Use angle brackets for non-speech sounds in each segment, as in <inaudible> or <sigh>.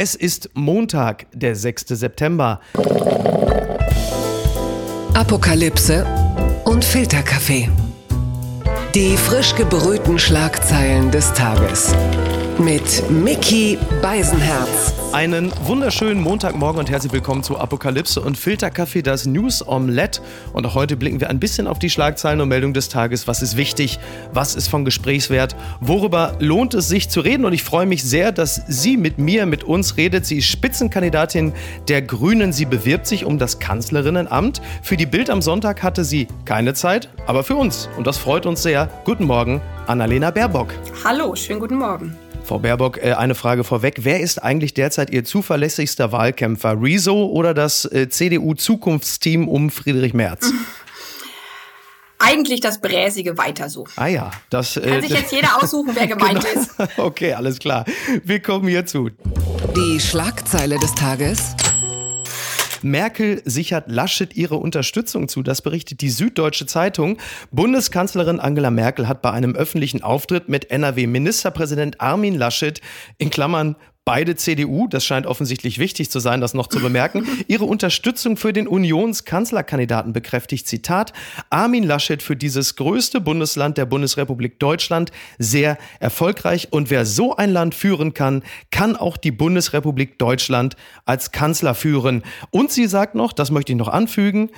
Es ist Montag, der 6. September. Apokalypse und Filterkaffee. Die frisch gebrühten Schlagzeilen des Tages. Mit Mickey Beisenherz. Einen wunderschönen Montagmorgen und herzlich willkommen zu Apokalypse und Filterkaffee, das News Omelette. Und auch heute blicken wir ein bisschen auf die Schlagzeilen und Meldungen des Tages. Was ist wichtig? Was ist von Gesprächswert? Worüber lohnt es sich zu reden? Und ich freue mich sehr, dass sie mit mir, mit uns redet. Sie ist Spitzenkandidatin der Grünen. Sie bewirbt sich um das Kanzlerinnenamt. Für die Bild am Sonntag hatte sie keine Zeit, aber für uns. Und das freut uns sehr. Guten Morgen, Annalena Baerbock. Hallo, schönen guten Morgen. Frau Baerbock, äh, eine Frage vorweg. Wer ist eigentlich derzeit Ihr zuverlässigster Wahlkämpfer? Rezo oder das äh, CDU-Zukunftsteam um Friedrich Merz? <laughs> Eigentlich das bräsige weiter so. Ah ja, das äh, kann sich jetzt jeder aussuchen, wer <laughs> gemeint genau. ist. <laughs> Okay, alles klar. Wir kommen hierzu. Die Schlagzeile des Tages. Merkel sichert Laschet ihre Unterstützung zu. Das berichtet die Süddeutsche Zeitung. Bundeskanzlerin Angela Merkel hat bei einem öffentlichen Auftritt mit NRW-Ministerpräsident Armin Laschet in Klammern beide CDU, das scheint offensichtlich wichtig zu sein, das noch zu bemerken, <laughs> ihre Unterstützung für den Unionskanzlerkandidaten bekräftigt. Zitat, Armin Laschet für dieses größte Bundesland der Bundesrepublik Deutschland sehr erfolgreich. Und wer so ein Land führen kann, kann auch die Bundesrepublik Deutschland als Kanzler führen. Und sie sagt noch, das möchte ich noch anfügen,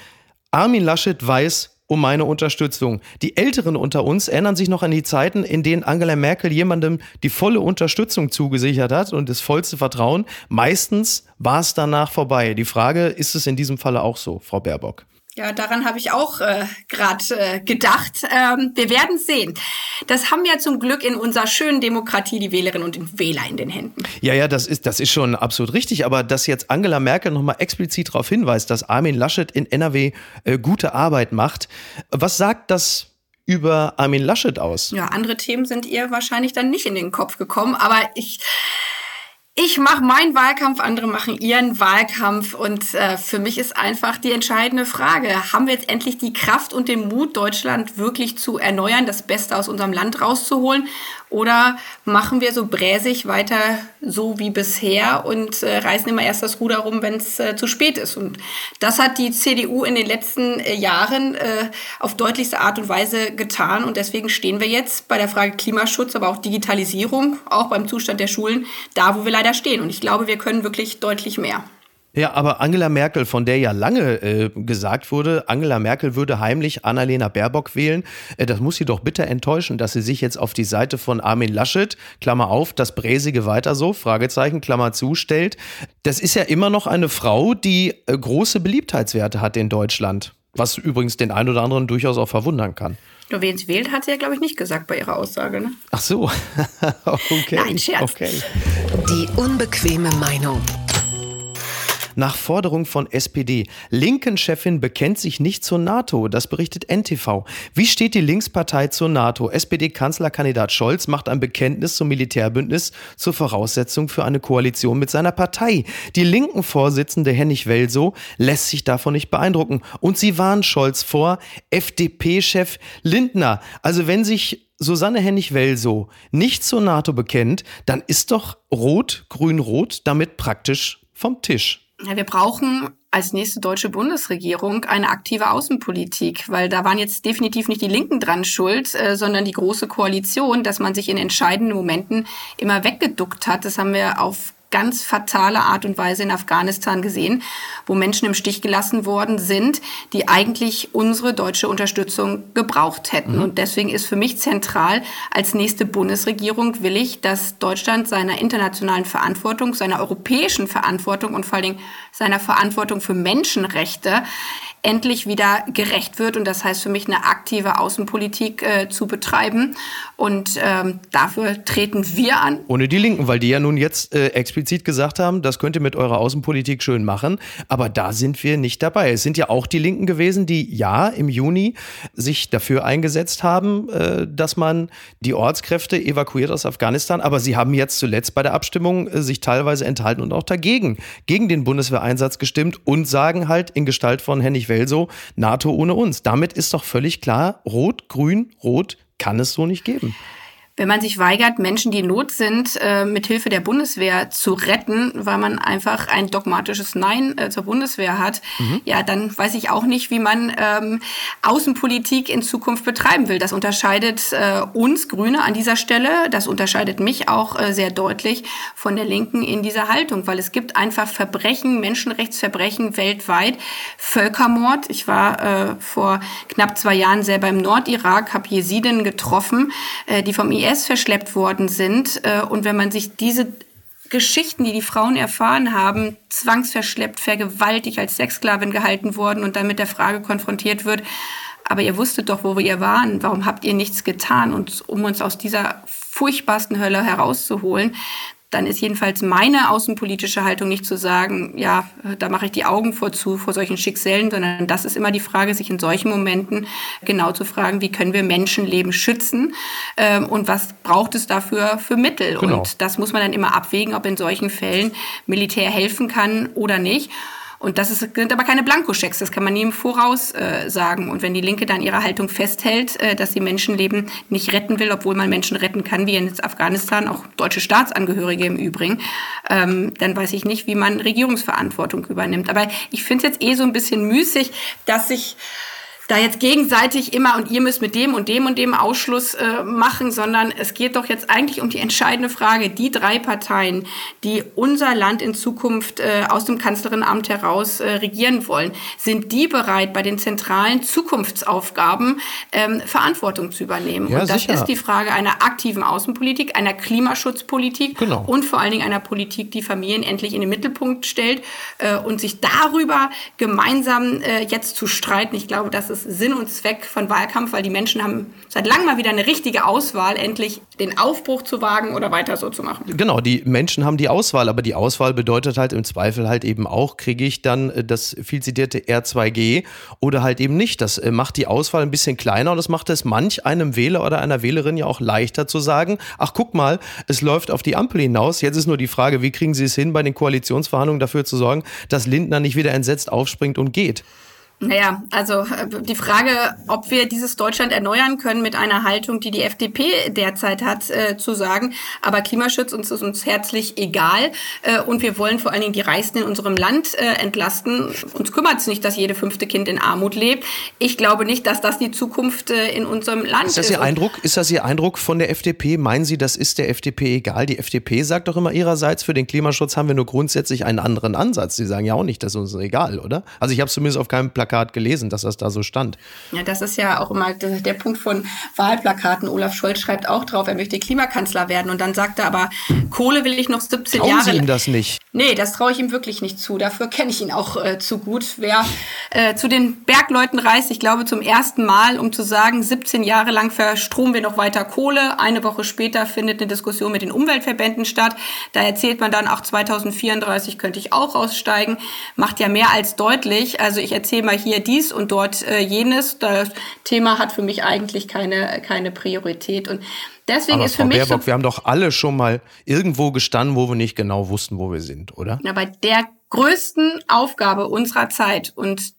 Armin Laschet weiß, um meine Unterstützung. Die Älteren unter uns erinnern sich noch an die Zeiten, in denen Angela Merkel jemandem die volle Unterstützung zugesichert hat und das vollste Vertrauen. Meistens war es danach vorbei. Die Frage, ist es in diesem Falle auch so, Frau Baerbock? Ja, daran habe ich auch äh, gerade äh, gedacht. Ähm, wir werden sehen. Das haben ja zum Glück in unserer schönen Demokratie die Wählerinnen und Wähler in den Händen. Ja, ja, das ist, das ist schon absolut richtig. Aber dass jetzt Angela Merkel nochmal explizit darauf hinweist, dass Armin Laschet in NRW äh, gute Arbeit macht, was sagt das über Armin Laschet aus? Ja, andere Themen sind ihr wahrscheinlich dann nicht in den Kopf gekommen. Aber ich ich mache meinen Wahlkampf, andere machen ihren Wahlkampf und äh, für mich ist einfach die entscheidende Frage, haben wir jetzt endlich die Kraft und den Mut, Deutschland wirklich zu erneuern, das Beste aus unserem Land rauszuholen oder machen wir so bräsig weiter so wie bisher und äh, reißen immer erst das Ruder rum, wenn es äh, zu spät ist? Und das hat die CDU in den letzten äh, Jahren äh, auf deutlichste Art und Weise getan. Und deswegen stehen wir jetzt bei der Frage Klimaschutz, aber auch Digitalisierung, auch beim Zustand der Schulen, da, wo wir leider stehen. Und ich glaube, wir können wirklich deutlich mehr. Ja, aber Angela Merkel, von der ja lange äh, gesagt wurde, Angela Merkel würde heimlich Annalena Baerbock wählen, äh, das muss sie doch bitter enttäuschen, dass sie sich jetzt auf die Seite von Armin Laschet, Klammer auf, das Bräsige weiter so, Fragezeichen, Klammer zu, stellt. Das ist ja immer noch eine Frau, die äh, große Beliebtheitswerte hat in Deutschland, was übrigens den einen oder anderen durchaus auch verwundern kann. Nur wen es wählt, hat sie ja, glaube ich, nicht gesagt bei ihrer Aussage. Ne? Ach so. <laughs> okay. Nein, Scherz. Okay. Die unbequeme Meinung nach Forderung von SPD. Linken-Chefin bekennt sich nicht zur NATO. Das berichtet NTV. Wie steht die Linkspartei zur NATO? SPD-Kanzlerkandidat Scholz macht ein Bekenntnis zum Militärbündnis zur Voraussetzung für eine Koalition mit seiner Partei. Die linken Vorsitzende Hennig Welso lässt sich davon nicht beeindrucken. Und sie warnt Scholz vor FDP-Chef Lindner. Also wenn sich Susanne Hennig-Welso nicht zur NATO bekennt, dann ist doch Rot, Grün-Rot damit praktisch vom Tisch. Wir brauchen als nächste deutsche Bundesregierung eine aktive Außenpolitik, weil da waren jetzt definitiv nicht die Linken dran schuld, äh, sondern die große Koalition, dass man sich in entscheidenden Momenten immer weggeduckt hat. Das haben wir auf ganz fatale Art und Weise in Afghanistan gesehen, wo Menschen im Stich gelassen worden sind, die eigentlich unsere deutsche Unterstützung gebraucht hätten. Mhm. Und deswegen ist für mich zentral, als nächste Bundesregierung will ich, dass Deutschland seiner internationalen Verantwortung, seiner europäischen Verantwortung und vor allen Dingen seiner Verantwortung für Menschenrechte endlich wieder gerecht wird. Und das heißt für mich, eine aktive Außenpolitik äh, zu betreiben. Und ähm, dafür treten wir an. Ohne die Linken, weil die ja nun jetzt äh, explizit gesagt haben, das könnt ihr mit eurer Außenpolitik schön machen. Aber da sind wir nicht dabei. Es sind ja auch die Linken gewesen, die ja im Juni sich dafür eingesetzt haben, äh, dass man die Ortskräfte evakuiert aus Afghanistan. Aber sie haben jetzt zuletzt bei der Abstimmung äh, sich teilweise enthalten und auch dagegen, gegen den Bundeswehreinsatz gestimmt und sagen halt in Gestalt von Hennig Welso, NATO ohne uns. Damit ist doch völlig klar, Rot, Grün, Rot kann es so nicht geben. Wenn man sich weigert, Menschen, die in Not sind, äh, mit Hilfe der Bundeswehr zu retten, weil man einfach ein dogmatisches Nein äh, zur Bundeswehr hat, mhm. ja, dann weiß ich auch nicht, wie man ähm, Außenpolitik in Zukunft betreiben will. Das unterscheidet äh, uns Grüne an dieser Stelle, das unterscheidet mich auch äh, sehr deutlich von der Linken in dieser Haltung, weil es gibt einfach Verbrechen, Menschenrechtsverbrechen weltweit, Völkermord. Ich war äh, vor knapp zwei Jahren selber im Nordirak, habe Jesiden getroffen, äh, die vom IS IS verschleppt worden sind. Äh, und wenn man sich diese Geschichten, die die Frauen erfahren haben, zwangsverschleppt, vergewaltigt, als Sexsklavin gehalten worden und dann mit der Frage konfrontiert wird, aber ihr wusstet doch, wo wir waren, warum habt ihr nichts getan, und, um uns aus dieser furchtbarsten Hölle herauszuholen, dann ist jedenfalls meine außenpolitische Haltung nicht zu sagen, ja, da mache ich die Augen vor zu vor solchen Schicksalen, sondern das ist immer die Frage, sich in solchen Momenten genau zu fragen, wie können wir Menschenleben schützen ähm, und was braucht es dafür für Mittel? Genau. Und das muss man dann immer abwägen, ob in solchen Fällen Militär helfen kann oder nicht. Und das ist, sind aber keine Blankoschecks, das kann man nie im Voraus äh, sagen. Und wenn die Linke dann ihre Haltung festhält, äh, dass sie Menschenleben nicht retten will, obwohl man Menschen retten kann, wie in Afghanistan, auch deutsche Staatsangehörige im Übrigen, ähm, dann weiß ich nicht, wie man Regierungsverantwortung übernimmt. Aber ich finde es jetzt eh so ein bisschen müßig, dass sich da jetzt gegenseitig immer und ihr müsst mit dem und dem und dem Ausschluss äh, machen, sondern es geht doch jetzt eigentlich um die entscheidende Frage. Die drei Parteien, die unser Land in Zukunft äh, aus dem Kanzlerinnenamt heraus äh, regieren wollen, sind die bereit, bei den zentralen Zukunftsaufgaben ähm, Verantwortung zu übernehmen? Ja, und das sicher. ist die Frage einer aktiven Außenpolitik, einer Klimaschutzpolitik genau. und vor allen Dingen einer Politik, die Familien endlich in den Mittelpunkt stellt äh, und sich darüber gemeinsam äh, jetzt zu streiten. Ich glaube, das ist ist Sinn und Zweck von Wahlkampf, weil die Menschen haben seit langem mal wieder eine richtige Auswahl, endlich den Aufbruch zu wagen oder weiter so zu machen. Genau, die Menschen haben die Auswahl, aber die Auswahl bedeutet halt im Zweifel halt eben auch, kriege ich dann äh, das viel zitierte R2G oder halt eben nicht. Das äh, macht die Auswahl ein bisschen kleiner und das macht es manch einem Wähler oder einer Wählerin ja auch leichter zu sagen, ach guck mal, es läuft auf die Ampel hinaus. Jetzt ist nur die Frage, wie kriegen Sie es hin, bei den Koalitionsverhandlungen dafür zu sorgen, dass Lindner nicht wieder entsetzt aufspringt und geht. Naja, also äh, die Frage, ob wir dieses Deutschland erneuern können mit einer Haltung, die die FDP derzeit hat, äh, zu sagen. Aber Klimaschutz uns ist uns herzlich egal äh, und wir wollen vor allen Dingen die Reichsten in unserem Land äh, entlasten. Uns kümmert es nicht, dass jede fünfte Kind in Armut lebt. Ich glaube nicht, dass das die Zukunft äh, in unserem Land ist. Das ist. Ihr Eindruck? Ist das Ihr Eindruck von der FDP? Meinen Sie, das ist der FDP egal? Die FDP sagt doch immer ihrerseits, für den Klimaschutz haben wir nur grundsätzlich einen anderen Ansatz. Sie sagen ja auch nicht, das ist uns egal, oder? Also ich habe zumindest auf keinem Plakat Plakat gelesen, dass das da so stand. Ja, das ist ja auch immer der, der Punkt von Wahlplakaten. Olaf Scholz schreibt auch drauf, er möchte Klimakanzler werden. Und dann sagt er aber, Kohle will ich noch 17 Trauen Jahre. Sie ihm das nicht? Nee, das traue ich ihm wirklich nicht zu. Dafür kenne ich ihn auch äh, zu gut. Wer äh, zu den Bergleuten reist, ich glaube zum ersten Mal, um zu sagen, 17 Jahre lang verstromen wir noch weiter Kohle. Eine Woche später findet eine Diskussion mit den Umweltverbänden statt. Da erzählt man dann, auch 2034 könnte ich auch aussteigen. Macht ja mehr als deutlich. Also ich erzähle mal hier dies und dort äh, jenes. Das Thema hat für mich eigentlich keine, keine Priorität. Und deswegen Aber ist Frau für mich. Baerbock, so, wir haben doch alle schon mal irgendwo gestanden, wo wir nicht genau wussten, wo wir sind, oder? Ja, bei der größten Aufgabe unserer Zeit und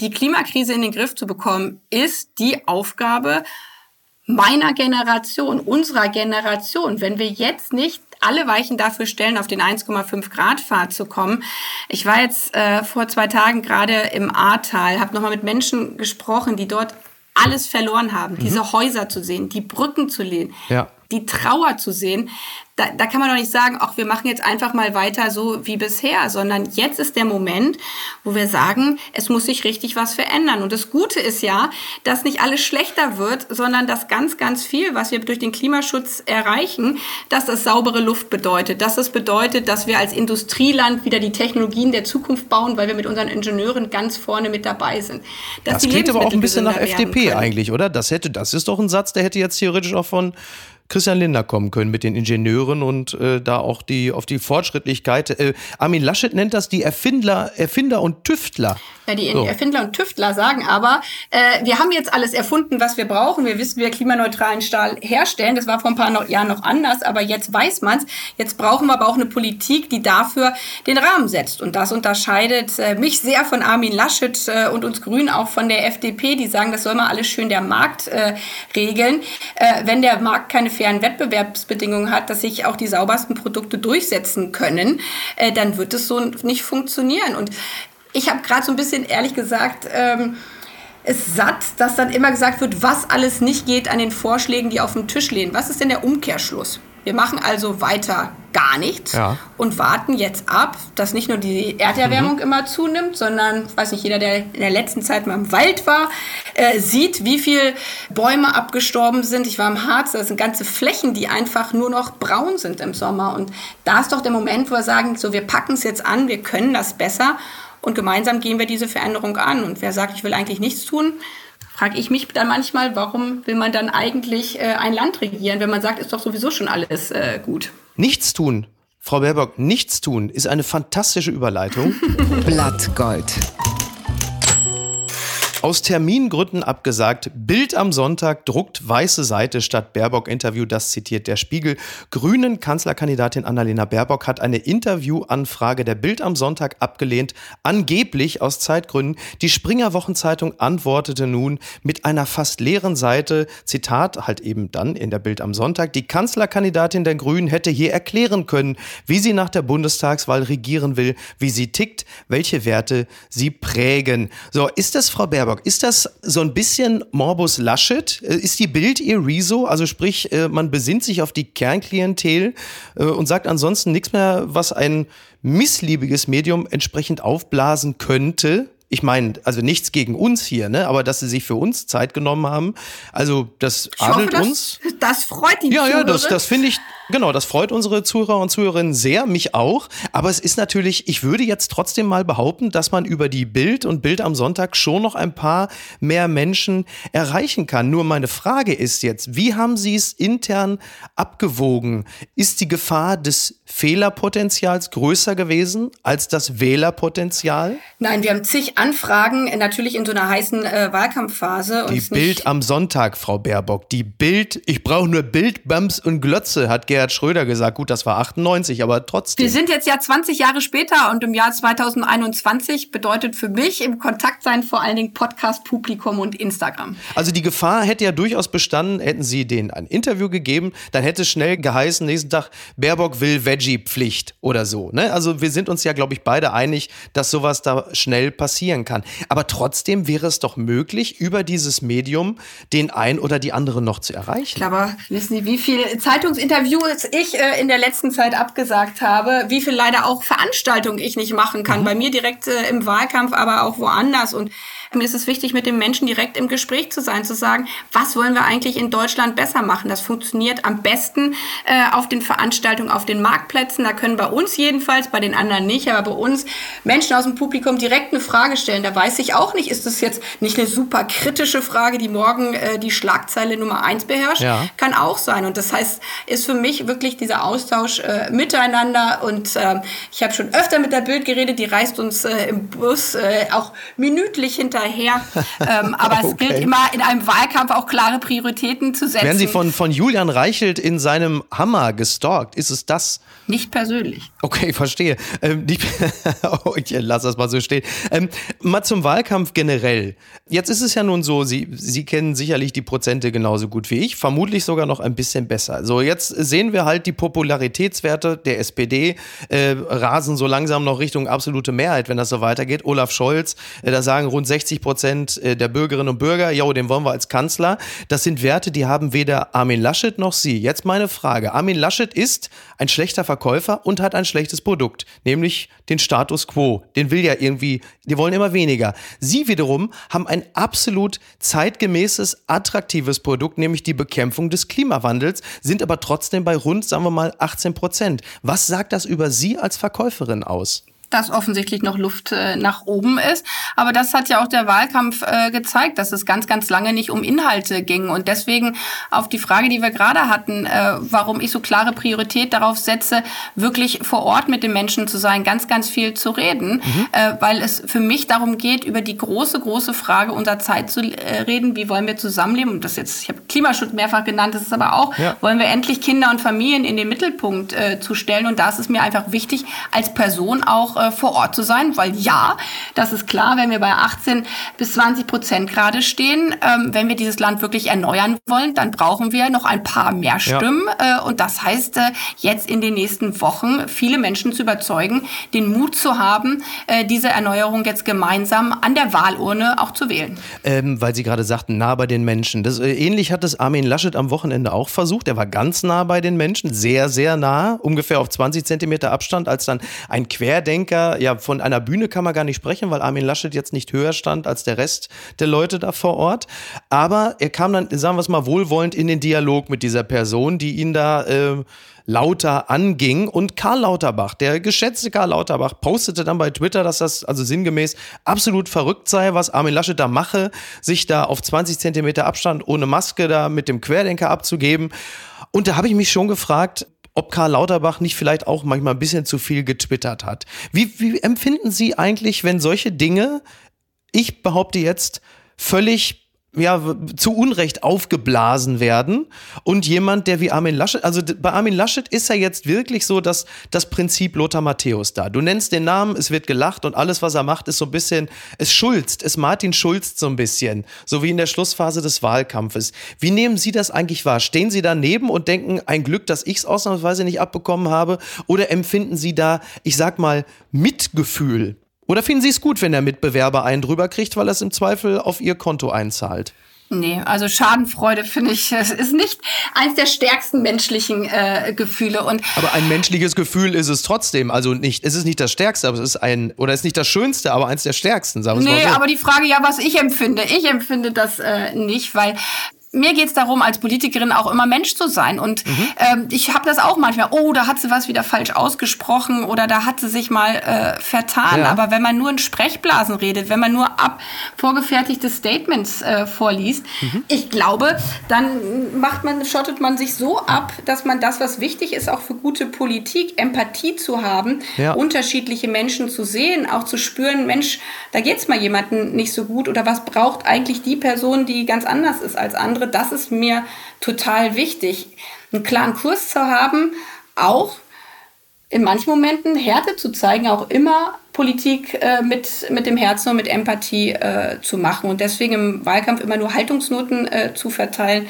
die Klimakrise in den Griff zu bekommen, ist die Aufgabe meiner Generation, unserer Generation. Wenn wir jetzt nicht alle Weichen dafür stellen, auf den 1,5 Grad Pfad zu kommen. Ich war jetzt äh, vor zwei Tagen gerade im Ahrtal, habe nochmal mit Menschen gesprochen, die dort alles verloren haben, mhm. diese Häuser zu sehen, die Brücken zu lehnen, ja. Die Trauer zu sehen da, da kann man doch nicht sagen, ach, wir machen jetzt einfach mal weiter so wie bisher, sondern jetzt ist der Moment, wo wir sagen, es muss sich richtig was verändern. Und das Gute ist ja, dass nicht alles schlechter wird, sondern dass ganz, ganz viel, was wir durch den Klimaschutz erreichen, dass das saubere Luft bedeutet, dass es das bedeutet, dass wir als Industrieland wieder die Technologien der Zukunft bauen, weil wir mit unseren Ingenieuren ganz vorne mit dabei sind. Dass das klingt aber auch ein bisschen nach FDP eigentlich, oder? Das hätte, das ist doch ein Satz, der hätte jetzt theoretisch auch von Christian Lindner kommen können mit den Ingenieuren und äh, da auch die auf die Fortschrittlichkeit. Äh, Armin Laschet nennt das die Erfinder, Erfinder und Tüftler. Ja, die so. Erfinder und Tüftler sagen aber, äh, wir haben jetzt alles erfunden, was wir brauchen. Wir wissen, wir klimaneutralen Stahl herstellen. Das war vor ein paar noch, Jahren noch anders, aber jetzt weiß man's. Jetzt brauchen wir aber auch eine Politik, die dafür den Rahmen setzt. Und das unterscheidet äh, mich sehr von Armin Laschet äh, und uns Grünen auch von der FDP, die sagen, das soll mal alles schön der Markt äh, regeln. Äh, wenn der Markt keine fairen Wettbewerbsbedingungen hat, dass sich auch die saubersten Produkte durchsetzen können, äh, dann wird es so nicht funktionieren. Und ich habe gerade so ein bisschen ehrlich gesagt, ähm, ist satt, dass dann immer gesagt wird, was alles nicht geht an den Vorschlägen, die auf dem Tisch liegen. Was ist denn der Umkehrschluss? Wir machen also weiter gar nichts ja. und warten jetzt ab, dass nicht nur die Erderwärmung mhm. immer zunimmt, sondern, weiß nicht, jeder, der in der letzten Zeit mal im Wald war, äh, sieht, wie viele Bäume abgestorben sind. Ich war im Harz, da sind ganze Flächen, die einfach nur noch braun sind im Sommer. Und da ist doch der Moment, wo wir sagen, so, wir packen es jetzt an, wir können das besser. Und gemeinsam gehen wir diese Veränderung an. Und wer sagt, ich will eigentlich nichts tun, frage ich mich dann manchmal, warum will man dann eigentlich äh, ein Land regieren, wenn man sagt, ist doch sowieso schon alles äh, gut. Nichts tun. Frau Baerbock, nichts tun ist eine fantastische Überleitung. <laughs> Blattgold. Aus Termingründen abgesagt. Bild am Sonntag druckt weiße Seite statt Baerbock-Interview. Das zitiert der Spiegel. Grünen Kanzlerkandidatin Annalena Baerbock hat eine Interviewanfrage der Bild am Sonntag abgelehnt. Angeblich aus Zeitgründen. Die Springer Wochenzeitung antwortete nun mit einer fast leeren Seite. Zitat halt eben dann in der Bild am Sonntag. Die Kanzlerkandidatin der Grünen hätte hier erklären können, wie sie nach der Bundestagswahl regieren will, wie sie tickt, welche Werte sie prägen. So, ist das Frau Baerbock? Georg, ist das so ein bisschen Morbus Laschet? Äh, ist die Bild ihr Rezo? Also sprich, äh, man besinnt sich auf die Kernklientel äh, und sagt ansonsten nichts mehr, was ein missliebiges Medium entsprechend aufblasen könnte? Ich meine, also nichts gegen uns hier, ne? Aber dass sie sich für uns Zeit genommen haben, also das ich adelt hoffe, uns. Das, <laughs> das freut die Ja, ja, das, das finde ich, genau, das freut unsere Zuhörer und Zuhörerinnen sehr, mich auch. Aber es ist natürlich, ich würde jetzt trotzdem mal behaupten, dass man über die Bild und Bild am Sonntag schon noch ein paar mehr Menschen erreichen kann. Nur meine Frage ist jetzt, wie haben Sie es intern abgewogen? Ist die Gefahr des Fehlerpotenzials größer gewesen als das Wählerpotenzial? Nein, wir haben zig Anfragen, äh, natürlich in so einer heißen äh, Wahlkampfphase. Die Bild am Sonntag, Frau Baerbock. Die Bild, ich brauche nur Bild, Bams und Glotze, hat Gerhard Schröder gesagt. Gut, das war 98, aber trotzdem. Wir sind jetzt ja 20 Jahre später und im Jahr 2021 bedeutet für mich im Kontakt sein vor allen Dingen Podcast, Publikum und Instagram. Also die Gefahr hätte ja durchaus bestanden, hätten Sie denen ein Interview gegeben, dann hätte es schnell geheißen, nächsten Tag, Baerbock will Veggie-Pflicht oder so. Ne? Also wir sind uns ja, glaube ich, beide einig, dass sowas da schnell passieren kann. Aber trotzdem wäre es doch möglich, über dieses Medium den ein oder die andere noch zu erreichen. Aber wissen Sie, wie viele Zeitungsinterviews ich äh, in der letzten Zeit abgesagt habe, wie viel leider auch Veranstaltungen ich nicht machen kann. Mhm. Bei mir direkt äh, im Wahlkampf, aber auch woanders. Und mir ist es wichtig, mit dem Menschen direkt im Gespräch zu sein, zu sagen, was wollen wir eigentlich in Deutschland besser machen? Das funktioniert am besten äh, auf den Veranstaltungen, auf den Marktplätzen. Da können bei uns jedenfalls, bei den anderen nicht, aber bei uns Menschen aus dem Publikum direkt eine Frage stellen. Da weiß ich auch nicht, ist das jetzt nicht eine super kritische Frage, die morgen äh, die Schlagzeile Nummer eins beherrscht? Ja. Kann auch sein. Und das heißt, ist für mich wirklich dieser Austausch äh, miteinander. Und äh, ich habe schon öfter mit der Bild geredet, die reist uns äh, im Bus äh, auch minütlich hinter hinterher. Ähm, <laughs> aber okay. es gilt immer in einem Wahlkampf auch klare Prioritäten zu setzen. Werden Sie von, von Julian Reichelt in seinem Hammer gestalkt? Ist es das? Nicht persönlich. Okay, verstehe. Ähm, die, <laughs> oh, ich lasse das mal so stehen. Ähm, mal zum Wahlkampf generell. Jetzt ist es ja nun so, Sie, Sie kennen sicherlich die Prozente genauso gut wie ich, vermutlich sogar noch ein bisschen besser. So, jetzt sehen wir halt die Popularitätswerte der SPD äh, rasen so langsam noch Richtung absolute Mehrheit, wenn das so weitergeht. Olaf Scholz, äh, da sagen rund 60 60 Prozent äh, der Bürgerinnen und Bürger, ja, den wollen wir als Kanzler. Das sind Werte, die haben weder Armin Laschet noch Sie. Jetzt meine Frage. Armin Laschet ist ein schlechter Verkäufer und hat ein schlechtes Produkt, nämlich den Status quo. Den will ja irgendwie, die wollen immer weniger. Sie wiederum haben ein absolut zeitgemäßes, attraktives Produkt, nämlich die Bekämpfung des Klimawandels, sind aber trotzdem bei rund, sagen wir mal, 18 Prozent. Was sagt das über Sie als Verkäuferin aus? Dass offensichtlich noch Luft äh, nach oben ist. Aber das hat ja auch der Wahlkampf äh, gezeigt, dass es ganz, ganz lange nicht um Inhalte ging. Und deswegen auf die Frage, die wir gerade hatten, äh, warum ich so klare Priorität darauf setze, wirklich vor Ort mit den Menschen zu sein, ganz, ganz viel zu reden, mhm. äh, weil es für mich darum geht, über die große, große Frage unserer Zeit zu äh, reden, wie wollen wir zusammenleben. Und das jetzt, ich habe Klimaschutz mehrfach genannt, das ist aber auch, ja. wollen wir endlich Kinder und Familien in den Mittelpunkt äh, zu stellen. Und da ist es mir einfach wichtig, als Person auch äh, vor Ort zu sein, weil ja, Das ist klar, wenn wir bei 18 bis 20 Prozent gerade stehen. Ähm, wenn wir dieses Land wirklich erneuern wollen, dann brauchen wir noch ein paar mehr Stimmen. Ja. Äh, und das heißt, äh, jetzt in den nächsten Wochen viele Menschen zu überzeugen, den Mut zu haben, äh, diese Erneuerung jetzt gemeinsam an der Wahlurne auch zu wählen. Ähm, weil Sie gerade sagten, nah bei den Menschen. Das, äh, ähnlich hat es Armin Laschet am Wochenende auch versucht. Er war ganz nah bei den Menschen, sehr, sehr nah, ungefähr auf 20 Zentimeter Abstand, als dann ein Querdenker, ja, von einer Bühne kann man gar nicht sprechen, weil Armin Laschet jetzt nicht höher stand als der Rest der Leute da vor Ort. Aber er kam dann, sagen wir es mal, wohlwollend in den Dialog mit dieser Person, die ihn da äh, lauter anging. Und Karl Lauterbach, der geschätzte Karl Lauterbach, postete dann bei Twitter, dass das also sinngemäß absolut verrückt sei, was Armin Laschet da mache, sich da auf 20 Zentimeter Abstand ohne Maske da mit dem Querdenker abzugeben. Und da habe ich mich schon gefragt, ob Karl Lauterbach nicht vielleicht auch manchmal ein bisschen zu viel getwittert hat. Wie, wie empfinden Sie eigentlich, wenn solche Dinge, ich behaupte jetzt, völlig ja, zu Unrecht aufgeblasen werden und jemand, der wie Armin Laschet, also bei Armin Laschet ist ja jetzt wirklich so, dass das Prinzip Lothar Matthäus da. Du nennst den Namen, es wird gelacht und alles, was er macht, ist so ein bisschen, es schulzt, es Martin schulzt so ein bisschen, so wie in der Schlussphase des Wahlkampfes. Wie nehmen Sie das eigentlich wahr? Stehen Sie daneben und denken, ein Glück, dass ich es ausnahmsweise nicht abbekommen habe? Oder empfinden Sie da, ich sag mal, Mitgefühl oder finden Sie es gut, wenn der Mitbewerber einen drüber kriegt, weil er es im Zweifel auf Ihr Konto einzahlt? Nee, also Schadenfreude finde ich, ist nicht eines der stärksten menschlichen äh, Gefühle. Und aber ein menschliches Gefühl ist es trotzdem. Also nicht, es ist nicht das Stärkste, aber es ist ein, oder es ist nicht das Schönste, aber eins der stärksten, sagen wir nee, mal so. aber die Frage ja, was ich empfinde. Ich empfinde das äh, nicht, weil mir geht es darum, als Politikerin auch immer Mensch zu sein. Und mhm. ähm, ich habe das auch manchmal, oh, da hat sie was wieder falsch ausgesprochen oder da hat sie sich mal äh, vertan. Ja. Aber wenn man nur in Sprechblasen redet, wenn man nur ab vorgefertigte Statements äh, vorliest, mhm. ich glaube, dann macht man, schottet man sich so ab, dass man das, was wichtig ist, auch für gute Politik, Empathie zu haben, ja. unterschiedliche Menschen zu sehen, auch zu spüren, Mensch, da geht es mal jemandem nicht so gut oder was braucht eigentlich die Person, die ganz anders ist als andere andere, das ist mir total wichtig. Einen klaren Kurs zu haben, auch in manchen Momenten Härte zu zeigen, auch immer Politik äh, mit, mit dem Herzen und mit Empathie äh, zu machen und deswegen im Wahlkampf immer nur Haltungsnoten äh, zu verteilen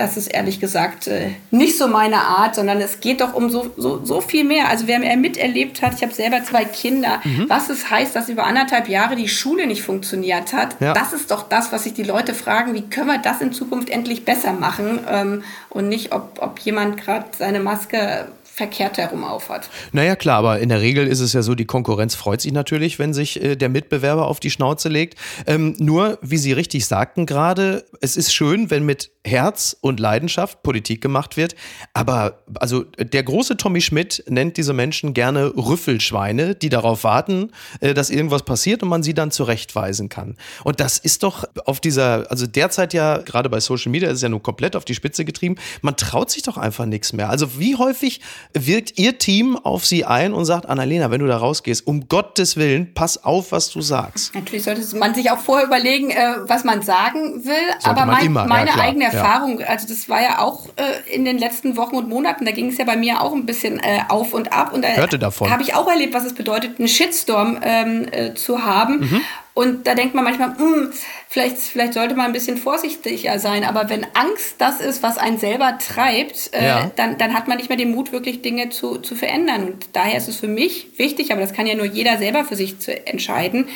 das ist ehrlich gesagt äh, nicht so meine Art, sondern es geht doch um so, so, so viel mehr. Also wer mehr miterlebt hat, ich habe selber zwei Kinder, mhm. was es heißt, dass über anderthalb Jahre die Schule nicht funktioniert hat, ja. das ist doch das, was sich die Leute fragen, wie können wir das in Zukunft endlich besser machen ähm, und nicht, ob, ob jemand gerade seine Maske verkehrt herum aufhat. Naja, klar, aber in der Regel ist es ja so, die Konkurrenz freut sich natürlich, wenn sich äh, der Mitbewerber auf die Schnauze legt. Ähm, nur, wie Sie richtig sagten gerade, es ist schön, wenn mit Herz und Leidenschaft Politik gemacht wird. Aber also der große Tommy Schmidt nennt diese Menschen gerne Rüffelschweine, die darauf warten, äh, dass irgendwas passiert und man sie dann zurechtweisen kann. Und das ist doch auf dieser, also derzeit ja, gerade bei Social Media ist es ja nur komplett auf die Spitze getrieben. Man traut sich doch einfach nichts mehr. Also wie häufig wirkt Ihr Team auf Sie ein und sagt, Annalena, wenn du da rausgehst, um Gottes Willen, pass auf, was du sagst. Natürlich sollte man sich auch vorher überlegen, äh, was man sagen will. Sollte aber mein, immer, meine ja, eigene Erfahrung, ja. also das war ja auch äh, in den letzten Wochen und Monaten, da ging es ja bei mir auch ein bisschen äh, auf und ab. Und da habe ich auch erlebt, was es bedeutet, einen Shitstorm ähm, äh, zu haben. Mhm. Und da denkt man manchmal, hm, vielleicht, vielleicht sollte man ein bisschen vorsichtiger sein. Aber wenn Angst das ist, was einen selber treibt, äh, ja. dann, dann hat man nicht mehr den Mut, wirklich Dinge zu, zu verändern. Und daher ist es für mich wichtig, aber das kann ja nur jeder selber für sich zu entscheiden,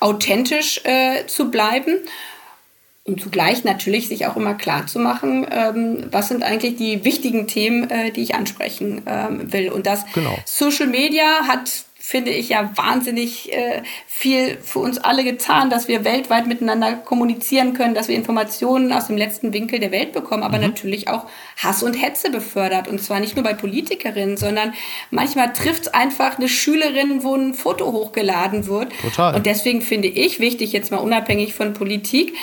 authentisch äh, zu bleiben und zugleich natürlich sich auch immer klar zu machen, ähm, was sind eigentlich die wichtigen Themen, äh, die ich ansprechen ähm, will. Und das genau. Social Media hat finde ich ja wahnsinnig äh, viel für uns alle getan, dass wir weltweit miteinander kommunizieren können, dass wir Informationen aus dem letzten Winkel der Welt bekommen, aber mhm. natürlich auch Hass und Hetze befördert. Und zwar nicht nur bei Politikerinnen, sondern manchmal trifft es einfach eine Schülerin, wo ein Foto hochgeladen wird. Total. Und deswegen finde ich wichtig, jetzt mal unabhängig von Politik,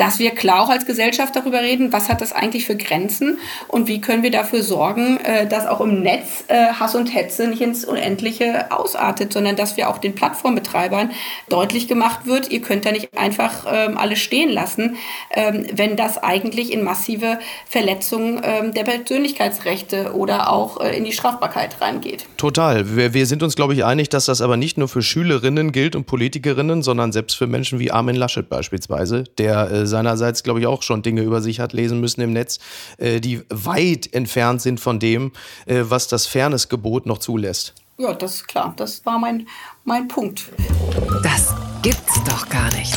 dass wir klar auch als Gesellschaft darüber reden, was hat das eigentlich für Grenzen und wie können wir dafür sorgen, äh, dass auch im Netz äh, Hass und Hetze nicht ins Unendliche ausartet, sondern dass wir auch den Plattformbetreibern deutlich gemacht wird, ihr könnt da nicht einfach ähm, alles stehen lassen, ähm, wenn das eigentlich in massive Verletzungen ähm, der Persönlichkeitsrechte oder auch äh, in die Strafbarkeit reingeht. Total. Wir, wir sind uns, glaube ich, einig, dass das aber nicht nur für Schülerinnen gilt und Politikerinnen, sondern selbst für Menschen wie Armin Laschet beispielsweise, der seinerseits, glaube ich, auch schon Dinge über sich hat lesen müssen im Netz, äh, die weit entfernt sind von dem, äh, was das Fairnessgebot noch zulässt. Ja, das ist klar. Das war mein, mein Punkt. Das gibt's doch gar nicht.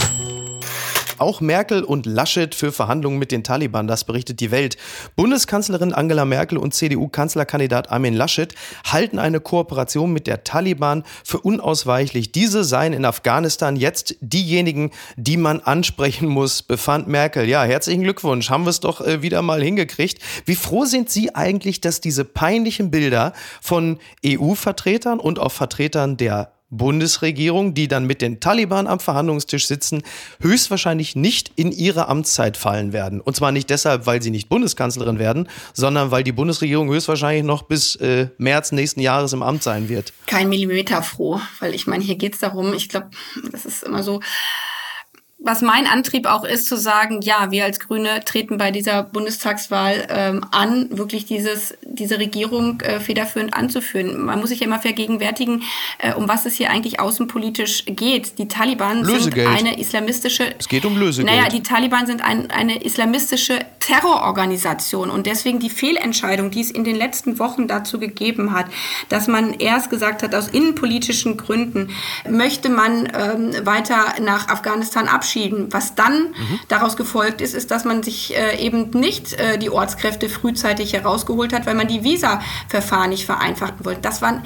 Auch Merkel und Laschet für Verhandlungen mit den Taliban, das berichtet die Welt. Bundeskanzlerin Angela Merkel und CDU-Kanzlerkandidat Armin Laschet halten eine Kooperation mit der Taliban für unausweichlich. Diese seien in Afghanistan jetzt diejenigen, die man ansprechen muss, befand Merkel. Ja, herzlichen Glückwunsch, haben wir es doch äh, wieder mal hingekriegt. Wie froh sind Sie eigentlich, dass diese peinlichen Bilder von EU-Vertretern und auch Vertretern der Bundesregierung, die dann mit den Taliban am Verhandlungstisch sitzen, höchstwahrscheinlich nicht in ihre Amtszeit fallen werden. Und zwar nicht deshalb, weil sie nicht Bundeskanzlerin werden, sondern weil die Bundesregierung höchstwahrscheinlich noch bis äh, März nächsten Jahres im Amt sein wird. Kein Millimeter froh, weil ich meine, hier geht es darum, ich glaube, das ist immer so, was mein Antrieb auch ist, zu sagen, ja, wir als Grüne treten bei dieser Bundestagswahl ähm, an, wirklich dieses, diese Regierung äh, federführend anzuführen. Man muss sich ja immer vergegenwärtigen, äh, um was es hier eigentlich außenpolitisch geht. Die Taliban Lösegeld. sind eine islamistische. Es geht um Lösegeld. Naja, die Taliban sind ein, eine islamistische Terrororganisation und deswegen die Fehlentscheidung, die es in den letzten Wochen dazu gegeben hat, dass man erst gesagt hat, aus innenpolitischen Gründen möchte man ähm, weiter nach Afghanistan abschieben. Was dann mhm. daraus gefolgt ist, ist, dass man sich äh, eben nicht äh, die Ortskräfte frühzeitig herausgeholt hat, weil man die Visa-Verfahren nicht vereinfachen wollte. Das waren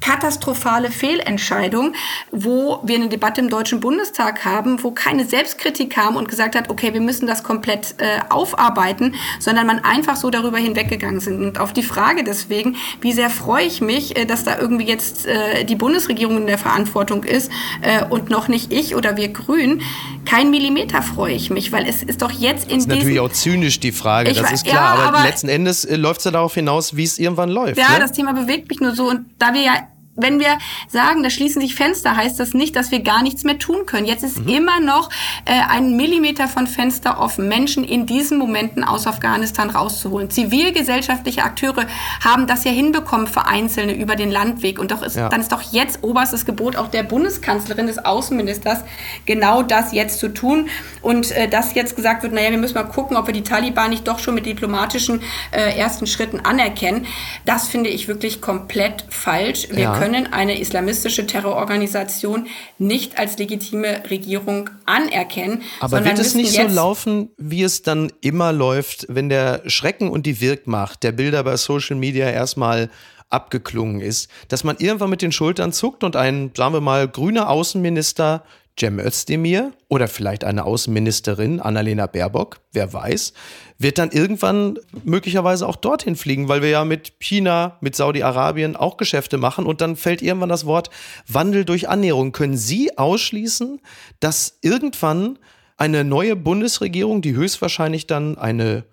katastrophale Fehlentscheidung, wo wir eine Debatte im Deutschen Bundestag haben, wo keine Selbstkritik kam und gesagt hat, okay, wir müssen das komplett äh, aufarbeiten, sondern man einfach so darüber hinweggegangen sind. Und auf die Frage deswegen, wie sehr freue ich mich, äh, dass da irgendwie jetzt äh, die Bundesregierung in der Verantwortung ist äh, und noch nicht ich oder wir Grünen, kein Millimeter freue ich mich, weil es ist doch jetzt in Das ist natürlich auch zynisch die Frage, das ist klar, ja, aber, aber, letzten Endes äh, läuft es ja darauf hinaus, wie es irgendwann läuft. Ja, ne? das Thema bewegt mich nur so und da wir ja wenn wir sagen, da schließen sich Fenster, heißt das nicht, dass wir gar nichts mehr tun können. Jetzt ist mhm. immer noch äh, ein Millimeter von Fenster offen, Menschen in diesen Momenten aus Afghanistan rauszuholen. Zivilgesellschaftliche Akteure haben das ja hinbekommen für Einzelne über den Landweg. Und doch ist, ja. dann ist doch jetzt oberstes Gebot auch der Bundeskanzlerin, des Außenministers, genau das jetzt zu tun. Und äh, dass jetzt gesagt wird, naja, wir müssen mal gucken, ob wir die Taliban nicht doch schon mit diplomatischen äh, ersten Schritten anerkennen. Das finde ich wirklich komplett falsch. Wir ja können eine islamistische Terrororganisation nicht als legitime Regierung anerkennen. Aber wird es nicht so laufen, wie es dann immer läuft, wenn der Schrecken und die Wirkmacht der Bilder bei Social Media erstmal abgeklungen ist, dass man irgendwann mit den Schultern zuckt und ein, sagen wir mal, grüner Außenminister Cem Özdemir oder vielleicht eine Außenministerin, Annalena Baerbock, wer weiß, wird dann irgendwann möglicherweise auch dorthin fliegen, weil wir ja mit China, mit Saudi-Arabien auch Geschäfte machen und dann fällt irgendwann das Wort Wandel durch Annäherung. Können Sie ausschließen, dass irgendwann eine neue Bundesregierung, die höchstwahrscheinlich dann eine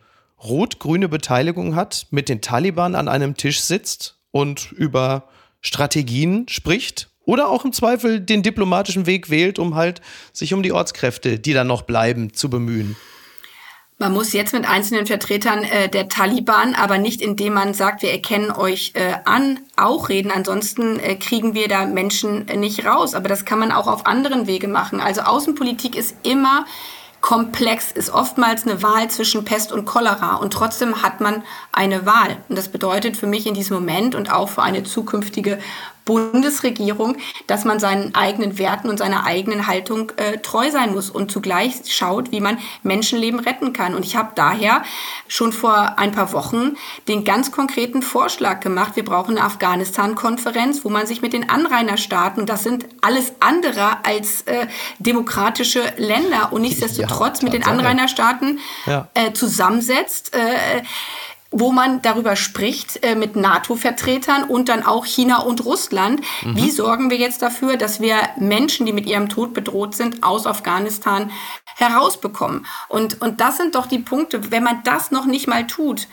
rot-grüne Beteiligung hat, mit den Taliban an einem Tisch sitzt und über Strategien spricht oder auch im Zweifel den diplomatischen Weg wählt, um halt sich um die Ortskräfte, die dann noch bleiben, zu bemühen. Man muss jetzt mit einzelnen Vertretern äh, der Taliban, aber nicht indem man sagt, wir erkennen euch äh, an, auch reden. Ansonsten äh, kriegen wir da Menschen äh, nicht raus. Aber das kann man auch auf anderen Wege machen. Also Außenpolitik ist immer komplex, ist oftmals eine Wahl zwischen Pest und Cholera und trotzdem hat man eine Wahl. Und das bedeutet für mich in diesem Moment und auch für eine zukünftige Bundesregierung, dass man seinen eigenen Werten und seiner eigenen Haltung äh, treu sein muss und zugleich schaut, wie man Menschenleben retten kann. Und ich habe daher schon vor ein paar Wochen den ganz konkreten Vorschlag gemacht, wir brauchen eine Afghanistan-Konferenz, wo man sich mit den Anrainerstaaten, das sind alles andere als äh, demokratische Länder und nichtsdestotrotz ja, mit den Anrainerstaaten ja. äh, zusammensetzt. Äh, wo man darüber spricht äh, mit NATO-Vertretern und dann auch China und Russland. Mhm. Wie sorgen wir jetzt dafür, dass wir Menschen, die mit ihrem Tod bedroht sind, aus Afghanistan herausbekommen? Und, und das sind doch die Punkte, wenn man das noch nicht mal tut,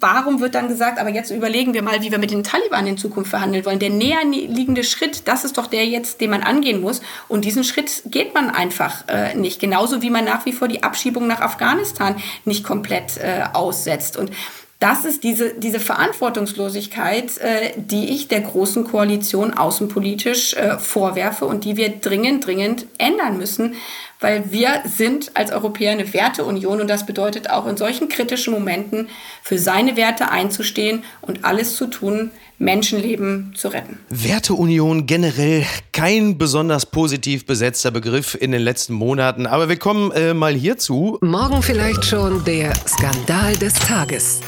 warum wird dann gesagt, aber jetzt überlegen wir mal, wie wir mit den Taliban in Zukunft verhandeln wollen. Der näher liegende Schritt, das ist doch der jetzt, den man angehen muss. Und diesen Schritt geht man einfach äh, nicht. Genauso wie man nach wie vor die Abschiebung nach Afghanistan nicht komplett äh, aussetzt. Und das ist diese, diese Verantwortungslosigkeit, äh, die ich der großen Koalition außenpolitisch äh, vorwerfe und die wir dringend, dringend ändern müssen, weil wir sind als Europäer eine Werteunion und das bedeutet auch in solchen kritischen Momenten für seine Werte einzustehen und alles zu tun, Menschenleben zu retten. Werteunion generell kein besonders positiv besetzter Begriff in den letzten Monaten, aber wir kommen äh, mal hierzu. Morgen vielleicht schon der Skandal des Tages.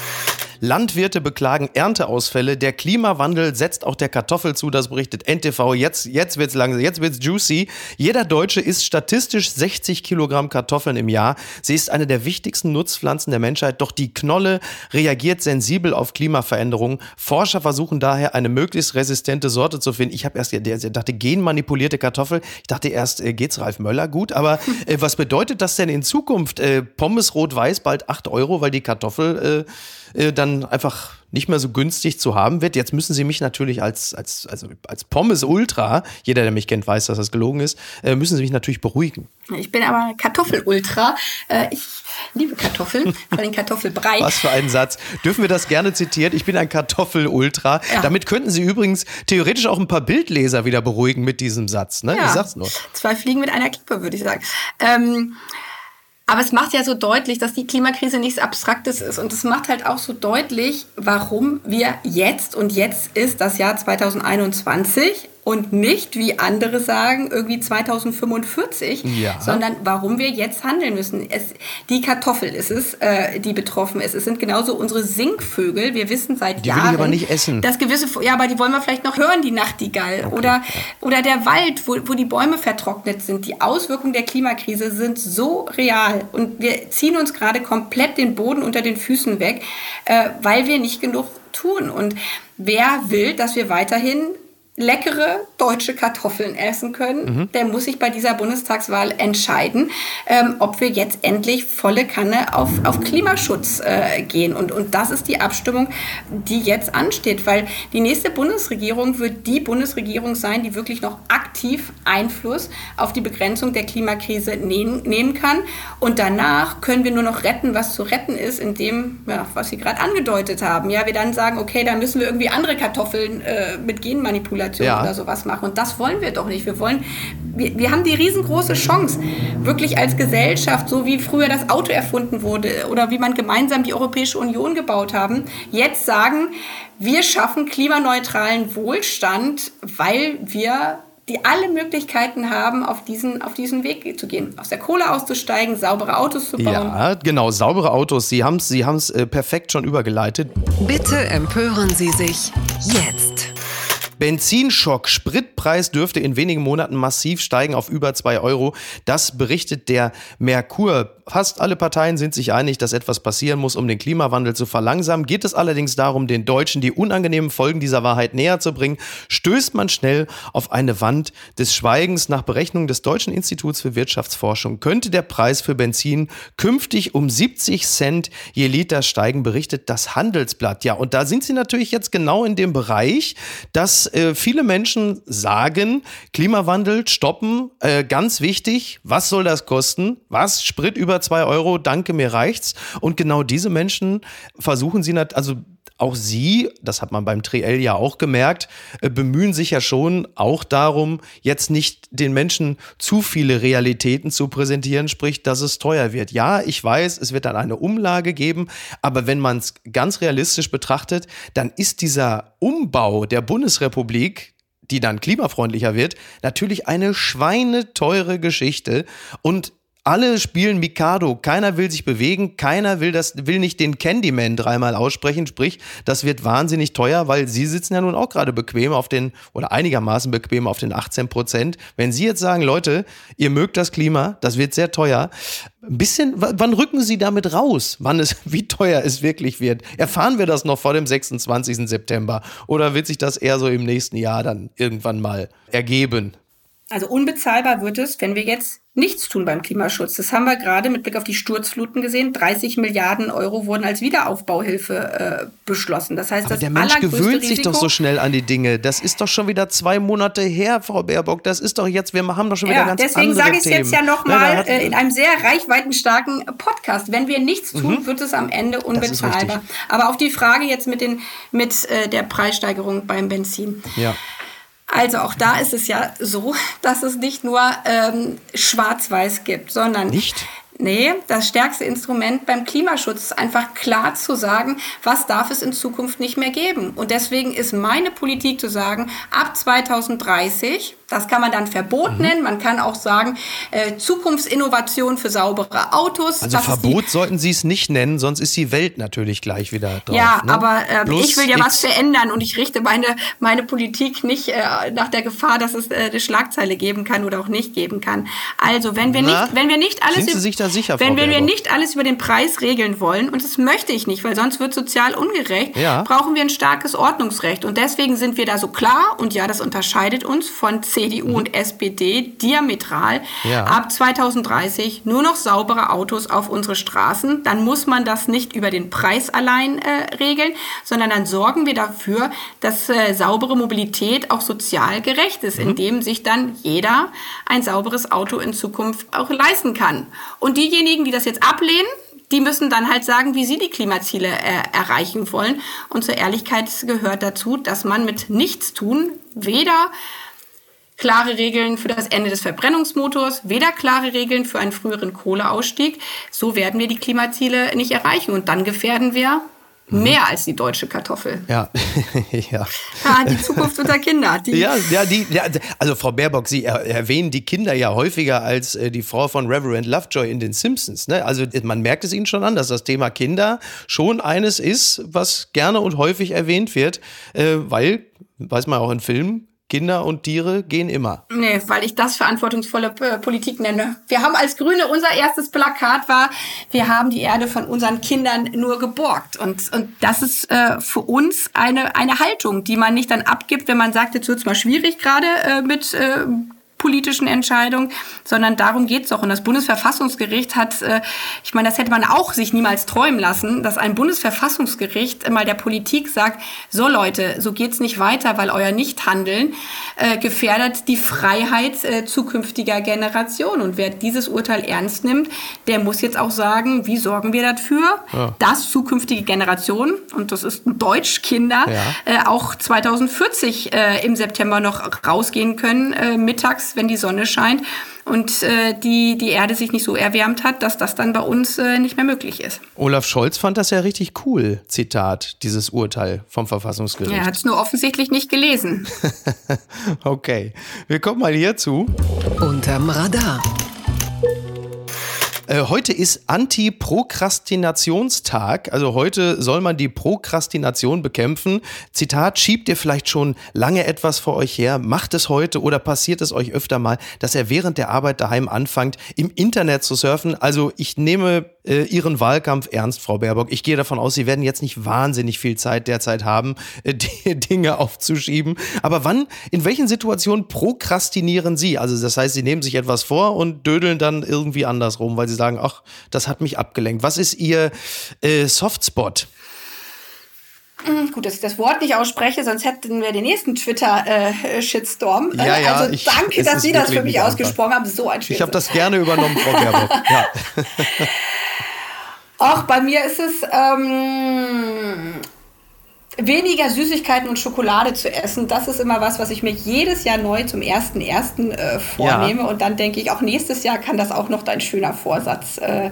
Landwirte beklagen Ernteausfälle. Der Klimawandel setzt auch der Kartoffel zu, das berichtet NTV. Jetzt, jetzt wird's langsam, jetzt wird's juicy. Jeder Deutsche isst statistisch 60 Kilogramm Kartoffeln im Jahr. Sie ist eine der wichtigsten Nutzpflanzen der Menschheit, doch die Knolle reagiert sensibel auf Klimaveränderungen. Forscher versuchen daher eine möglichst resistente Sorte zu finden. Ich habe erst dachte genmanipulierte Kartoffel. Ich dachte erst äh, geht's Ralf Möller gut, aber äh, was bedeutet das denn in Zukunft? Äh, Pommes rot-weiß bald 8 Euro, weil die Kartoffel äh, äh, dann einfach nicht mehr so günstig zu haben wird. Jetzt müssen sie mich natürlich als, als, also als Pommes Ultra, jeder, der mich kennt, weiß, dass das gelogen ist, äh, müssen sie mich natürlich beruhigen. Ich bin aber Kartoffel Ultra. Äh, ich liebe Kartoffeln, <laughs> vor allem Kartoffelbrei. Was für ein Satz. Dürfen wir das gerne zitieren? Ich bin ein Kartoffel Ultra. Ja. Damit könnten Sie übrigens theoretisch auch ein paar Bildleser wieder beruhigen mit diesem Satz. Ne? Ja. Ich sag's nur. Zwei Fliegen mit einer Klippe, würde ich sagen. Ähm, aber es macht ja so deutlich, dass die Klimakrise nichts Abstraktes ist. Und es macht halt auch so deutlich, warum wir jetzt, und jetzt ist das Jahr 2021, und nicht, wie andere sagen, irgendwie 2045, ja. sondern warum wir jetzt handeln müssen. Es, die Kartoffel ist es, äh, die betroffen ist. Es sind genauso unsere Singvögel. Wir wissen seit die Jahren, will ich aber nicht essen. dass gewisse, ja, aber die wollen wir vielleicht noch hören, die Nachtigall okay. oder oder der Wald, wo, wo die Bäume vertrocknet sind. Die Auswirkungen der Klimakrise sind so real und wir ziehen uns gerade komplett den Boden unter den Füßen weg, äh, weil wir nicht genug tun. Und wer will, dass wir weiterhin leckere deutsche Kartoffeln essen können, mhm. der muss sich bei dieser Bundestagswahl entscheiden, ähm, ob wir jetzt endlich volle Kanne auf, auf Klimaschutz äh, gehen. Und, und das ist die Abstimmung, die jetzt ansteht, weil die nächste Bundesregierung wird die Bundesregierung sein, die wirklich noch aktiv Einfluss auf die Begrenzung der Klimakrise nehmen, nehmen kann. Und danach können wir nur noch retten, was zu retten ist, indem, ja, was Sie gerade angedeutet haben, ja, wir dann sagen, okay, da müssen wir irgendwie andere Kartoffeln äh, mit Genmanipulation Manipulation ja. oder sowas machen. Und das wollen wir doch nicht. Wir wollen, wir, wir haben die riesengroße Chance, wirklich als Gesellschaft, so wie früher das Auto erfunden wurde oder wie man gemeinsam die Europäische Union gebaut haben, jetzt sagen, wir schaffen klimaneutralen Wohlstand, weil wir die alle Möglichkeiten haben, auf diesen, auf diesen Weg zu gehen, aus der Kohle auszusteigen, saubere Autos zu bauen. Ja, genau, saubere Autos. Sie haben es Sie äh, perfekt schon übergeleitet. Bitte empören Sie sich jetzt. Benzinschock. Spritpreis dürfte in wenigen Monaten massiv steigen auf über zwei Euro. Das berichtet der Merkur. Fast alle Parteien sind sich einig, dass etwas passieren muss, um den Klimawandel zu verlangsamen. Geht es allerdings darum, den Deutschen die unangenehmen Folgen dieser Wahrheit näher zu bringen, stößt man schnell auf eine Wand des Schweigens. Nach Berechnung des Deutschen Instituts für Wirtschaftsforschung könnte der Preis für Benzin künftig um 70 Cent je Liter steigen, berichtet das Handelsblatt. Ja, und da sind sie natürlich jetzt genau in dem Bereich, dass äh, viele Menschen sagen, Klimawandel stoppen, äh, ganz wichtig, was soll das kosten? Was? Sprit über zwei Euro, danke, mir reicht's. Und genau diese Menschen versuchen sie, also auch sie, das hat man beim Triell ja auch gemerkt, äh, bemühen sich ja schon auch darum, jetzt nicht den Menschen zu viele Realitäten zu präsentieren, sprich, dass es teuer wird. Ja, ich weiß, es wird dann eine Umlage geben, aber wenn man es ganz realistisch betrachtet, dann ist dieser Umbau der Bundesrepublik die dann klimafreundlicher wird, natürlich eine schweineteure Geschichte. Und alle spielen Mikado, keiner will sich bewegen, keiner will das, will nicht den Candyman dreimal aussprechen, sprich, das wird wahnsinnig teuer, weil sie sitzen ja nun auch gerade bequem auf den, oder einigermaßen bequem auf den 18 Prozent. Wenn sie jetzt sagen, Leute, ihr mögt das Klima, das wird sehr teuer, ein bisschen, wann rücken Sie damit raus, wann es, <laughs> wie teuer es wirklich wird? Erfahren wir das noch vor dem 26. September oder wird sich das eher so im nächsten Jahr dann irgendwann mal ergeben? Also unbezahlbar wird es, wenn wir jetzt nichts tun beim Klimaschutz. Das haben wir gerade mit Blick auf die Sturzfluten gesehen. 30 Milliarden Euro wurden als Wiederaufbauhilfe äh, beschlossen. Das heißt, Aber das der Mensch gewöhnt sich doch so schnell an die Dinge. Das ist doch schon wieder zwei Monate her, Frau Baerbock. Das ist doch jetzt, wir haben doch schon wieder ja, ganz deswegen andere sage ich es jetzt ja nochmal äh, in einem sehr reichweitenstarken Podcast. Wenn wir nichts tun, mhm. wird es am Ende unbezahlbar. Aber auf die Frage jetzt mit, den, mit äh, der Preissteigerung beim Benzin. Ja. Also auch da ist es ja so, dass es nicht nur ähm, Schwarz-Weiß gibt, sondern nicht? Nee, das stärkste Instrument beim Klimaschutz ist einfach klar zu sagen, was darf es in Zukunft nicht mehr geben. Und deswegen ist meine Politik zu sagen, ab 2030 das kann man dann Verbot mhm. nennen. Man kann auch sagen, äh, Zukunftsinnovation für saubere Autos. Also Verbot sollten Sie es nicht nennen, sonst ist die Welt natürlich gleich wieder drauf. Ja, ne? aber äh, ich will ja was verändern und ich richte meine, meine Politik nicht äh, nach der Gefahr, dass es äh, eine Schlagzeile geben kann oder auch nicht geben kann. Also wenn wir Na, nicht, wenn wir nicht alles, sind Sie sich da sicher, wenn wir nicht alles über den Preis regeln wollen und das möchte ich nicht, weil sonst wird sozial ungerecht, ja. brauchen wir ein starkes Ordnungsrecht und deswegen sind wir da so klar und ja, das unterscheidet uns von CDU mhm. und SPD diametral. Ja. Ab 2030 nur noch saubere Autos auf unsere Straßen. Dann muss man das nicht über den Preis allein äh, regeln, sondern dann sorgen wir dafür, dass äh, saubere Mobilität auch sozial gerecht ist, mhm. indem sich dann jeder ein sauberes Auto in Zukunft auch leisten kann. Und diejenigen, die das jetzt ablehnen, die müssen dann halt sagen, wie sie die Klimaziele äh, erreichen wollen. Und zur Ehrlichkeit gehört dazu, dass man mit Nichtstun weder klare Regeln für das Ende des Verbrennungsmotors, weder klare Regeln für einen früheren Kohleausstieg. So werden wir die Klimaziele nicht erreichen und dann gefährden wir mhm. mehr als die deutsche Kartoffel. Ja, <laughs> ja. ja. Die Zukunft unserer Kinder. Die ja, ja, die, ja, also Frau Baerbock, Sie erwähnen die Kinder ja häufiger als äh, die Frau von Reverend Lovejoy in den Simpsons. Ne? Also man merkt es Ihnen schon an, dass das Thema Kinder schon eines ist, was gerne und häufig erwähnt wird, äh, weil, weiß man auch in Filmen, Kinder und Tiere gehen immer. Nee, weil ich das verantwortungsvolle äh, Politik nenne. Wir haben als Grüne, unser erstes Plakat war, wir haben die Erde von unseren Kindern nur geborgt. Und, und das ist äh, für uns eine, eine Haltung, die man nicht dann abgibt, wenn man sagt, jetzt wird's mal schwierig gerade äh, mit äh, politischen Entscheidung, sondern darum geht es doch. Und das Bundesverfassungsgericht hat, äh, ich meine, das hätte man auch sich niemals träumen lassen, dass ein Bundesverfassungsgericht mal der Politik sagt, so Leute, so geht's nicht weiter, weil euer Nichthandeln äh, gefährdet die Freiheit äh, zukünftiger Generationen. Und wer dieses Urteil ernst nimmt, der muss jetzt auch sagen, wie sorgen wir dafür, ja. dass zukünftige Generationen, und das ist Deutschkinder, ja. äh, auch 2040 äh, im September noch rausgehen können, äh, wenn die Sonne scheint und äh, die, die Erde sich nicht so erwärmt hat, dass das dann bei uns äh, nicht mehr möglich ist. Olaf Scholz fand das ja richtig cool, Zitat, dieses Urteil vom Verfassungsgericht. Er hat es nur offensichtlich nicht gelesen. <laughs> okay, wir kommen mal hierzu. Unterm Radar. Äh, heute ist Anti-Prokrastinationstag. Also heute soll man die Prokrastination bekämpfen. Zitat, schiebt ihr vielleicht schon lange etwas vor euch her? Macht es heute oder passiert es euch öfter mal, dass ihr während der Arbeit daheim anfangt, im Internet zu surfen? Also ich nehme äh, Ihren Wahlkampf ernst, Frau Baerbock. Ich gehe davon aus, Sie werden jetzt nicht wahnsinnig viel Zeit derzeit haben, <laughs> äh, die Dinge aufzuschieben. Aber wann, in welchen Situationen prokrastinieren Sie? Also das heißt, Sie nehmen sich etwas vor und dödeln dann irgendwie andersrum, weil Sie sagen, ach, das hat mich abgelenkt. Was ist Ihr äh, Softspot? Hm, gut, dass ich das Wort nicht ausspreche, sonst hätten wir den nächsten Twitter-Shitstorm. Äh, ja, ja, also ich, danke, dass Sie das für mich ausgesprochen haben. So ein Ich habe das gerne übernommen, Frau Baerbock. Ja. <laughs> Auch bei mir ist es ähm, weniger Süßigkeiten und Schokolade zu essen. Das ist immer was, was ich mir jedes Jahr neu zum ersten ersten äh, vornehme. Ja. Und dann denke ich, auch nächstes Jahr kann das auch noch dein schöner Vorsatz äh,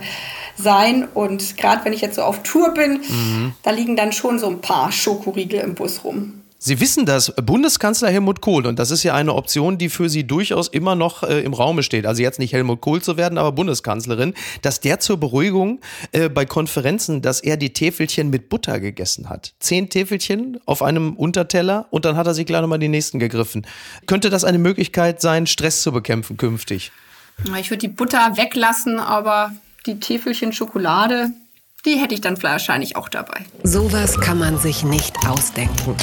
sein. Und gerade wenn ich jetzt so auf Tour bin, mhm. da liegen dann schon so ein paar Schokoriegel im Bus rum. Sie wissen das, Bundeskanzler Helmut Kohl, und das ist ja eine Option, die für Sie durchaus immer noch äh, im Raume steht, also jetzt nicht Helmut Kohl zu werden, aber Bundeskanzlerin, dass der zur Beruhigung äh, bei Konferenzen, dass er die Täfelchen mit Butter gegessen hat. Zehn Täfelchen auf einem Unterteller und dann hat er sich gleich nochmal die nächsten gegriffen. Könnte das eine Möglichkeit sein, Stress zu bekämpfen künftig? Ich würde die Butter weglassen, aber die Täfelchen Schokolade, die hätte ich dann wahrscheinlich auch dabei. Sowas kann man sich nicht ausdenken.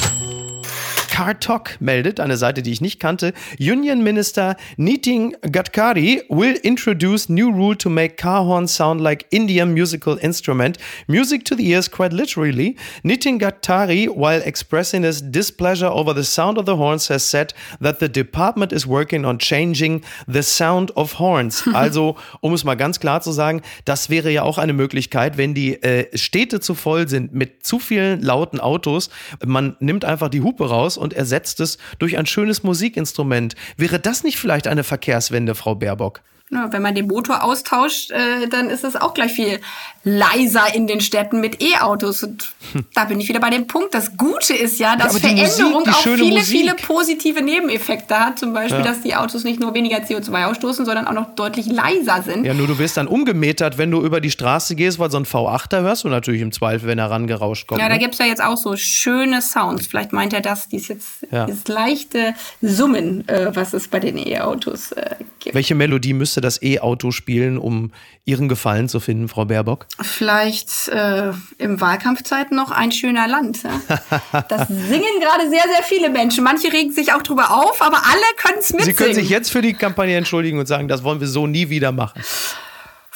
Kartok meldet, eine Seite, die ich nicht kannte, Union Minister Nitin Gadkari will introduce new rule to make car horns sound like Indian musical instrument. Music to the ears, quite literally. Nitin Gadkari, while expressing his displeasure over the sound of the horns, has said that the department is working on changing the sound of horns. <laughs> Also, um es mal ganz klar zu sagen, das wäre ja auch eine Möglichkeit, wenn die äh, Städte zu voll sind mit zu vielen lauten Autos, man nimmt einfach die Hupe raus und und ersetzt es durch ein schönes Musikinstrument. Wäre das nicht vielleicht eine Verkehrswende, Frau Baerbock? Ja, wenn man den Motor austauscht, äh, dann ist es auch gleich viel leiser in den Städten mit E-Autos. Und hm. da bin ich wieder bei dem Punkt. Das Gute ist ja, dass ja, Veränderung Musik, auch viele, Musik. viele positive Nebeneffekte hat. Zum Beispiel, ja. dass die Autos nicht nur weniger CO2 ausstoßen, sondern auch noch deutlich leiser sind. Ja, nur du wirst dann umgemetert, wenn du über die Straße gehst, weil so ein V8, da hörst du natürlich im Zweifel, wenn er rangerauscht kommt. Ja, da ne? gibt es ja jetzt auch so schöne Sounds. Vielleicht meint er das, dieses, ja. dieses leichte Summen, äh, was es bei den E-Autos äh, gibt. Welche Melodie müsste das E-Auto spielen, um Ihren Gefallen zu finden, Frau Baerbock? Vielleicht äh, im Wahlkampfzeiten noch ein schöner Land. Ja? Das singen gerade sehr, sehr viele Menschen. Manche regen sich auch drüber auf, aber alle können es mitsingen. Sie können sich jetzt für die Kampagne entschuldigen und sagen, das wollen wir so nie wieder machen.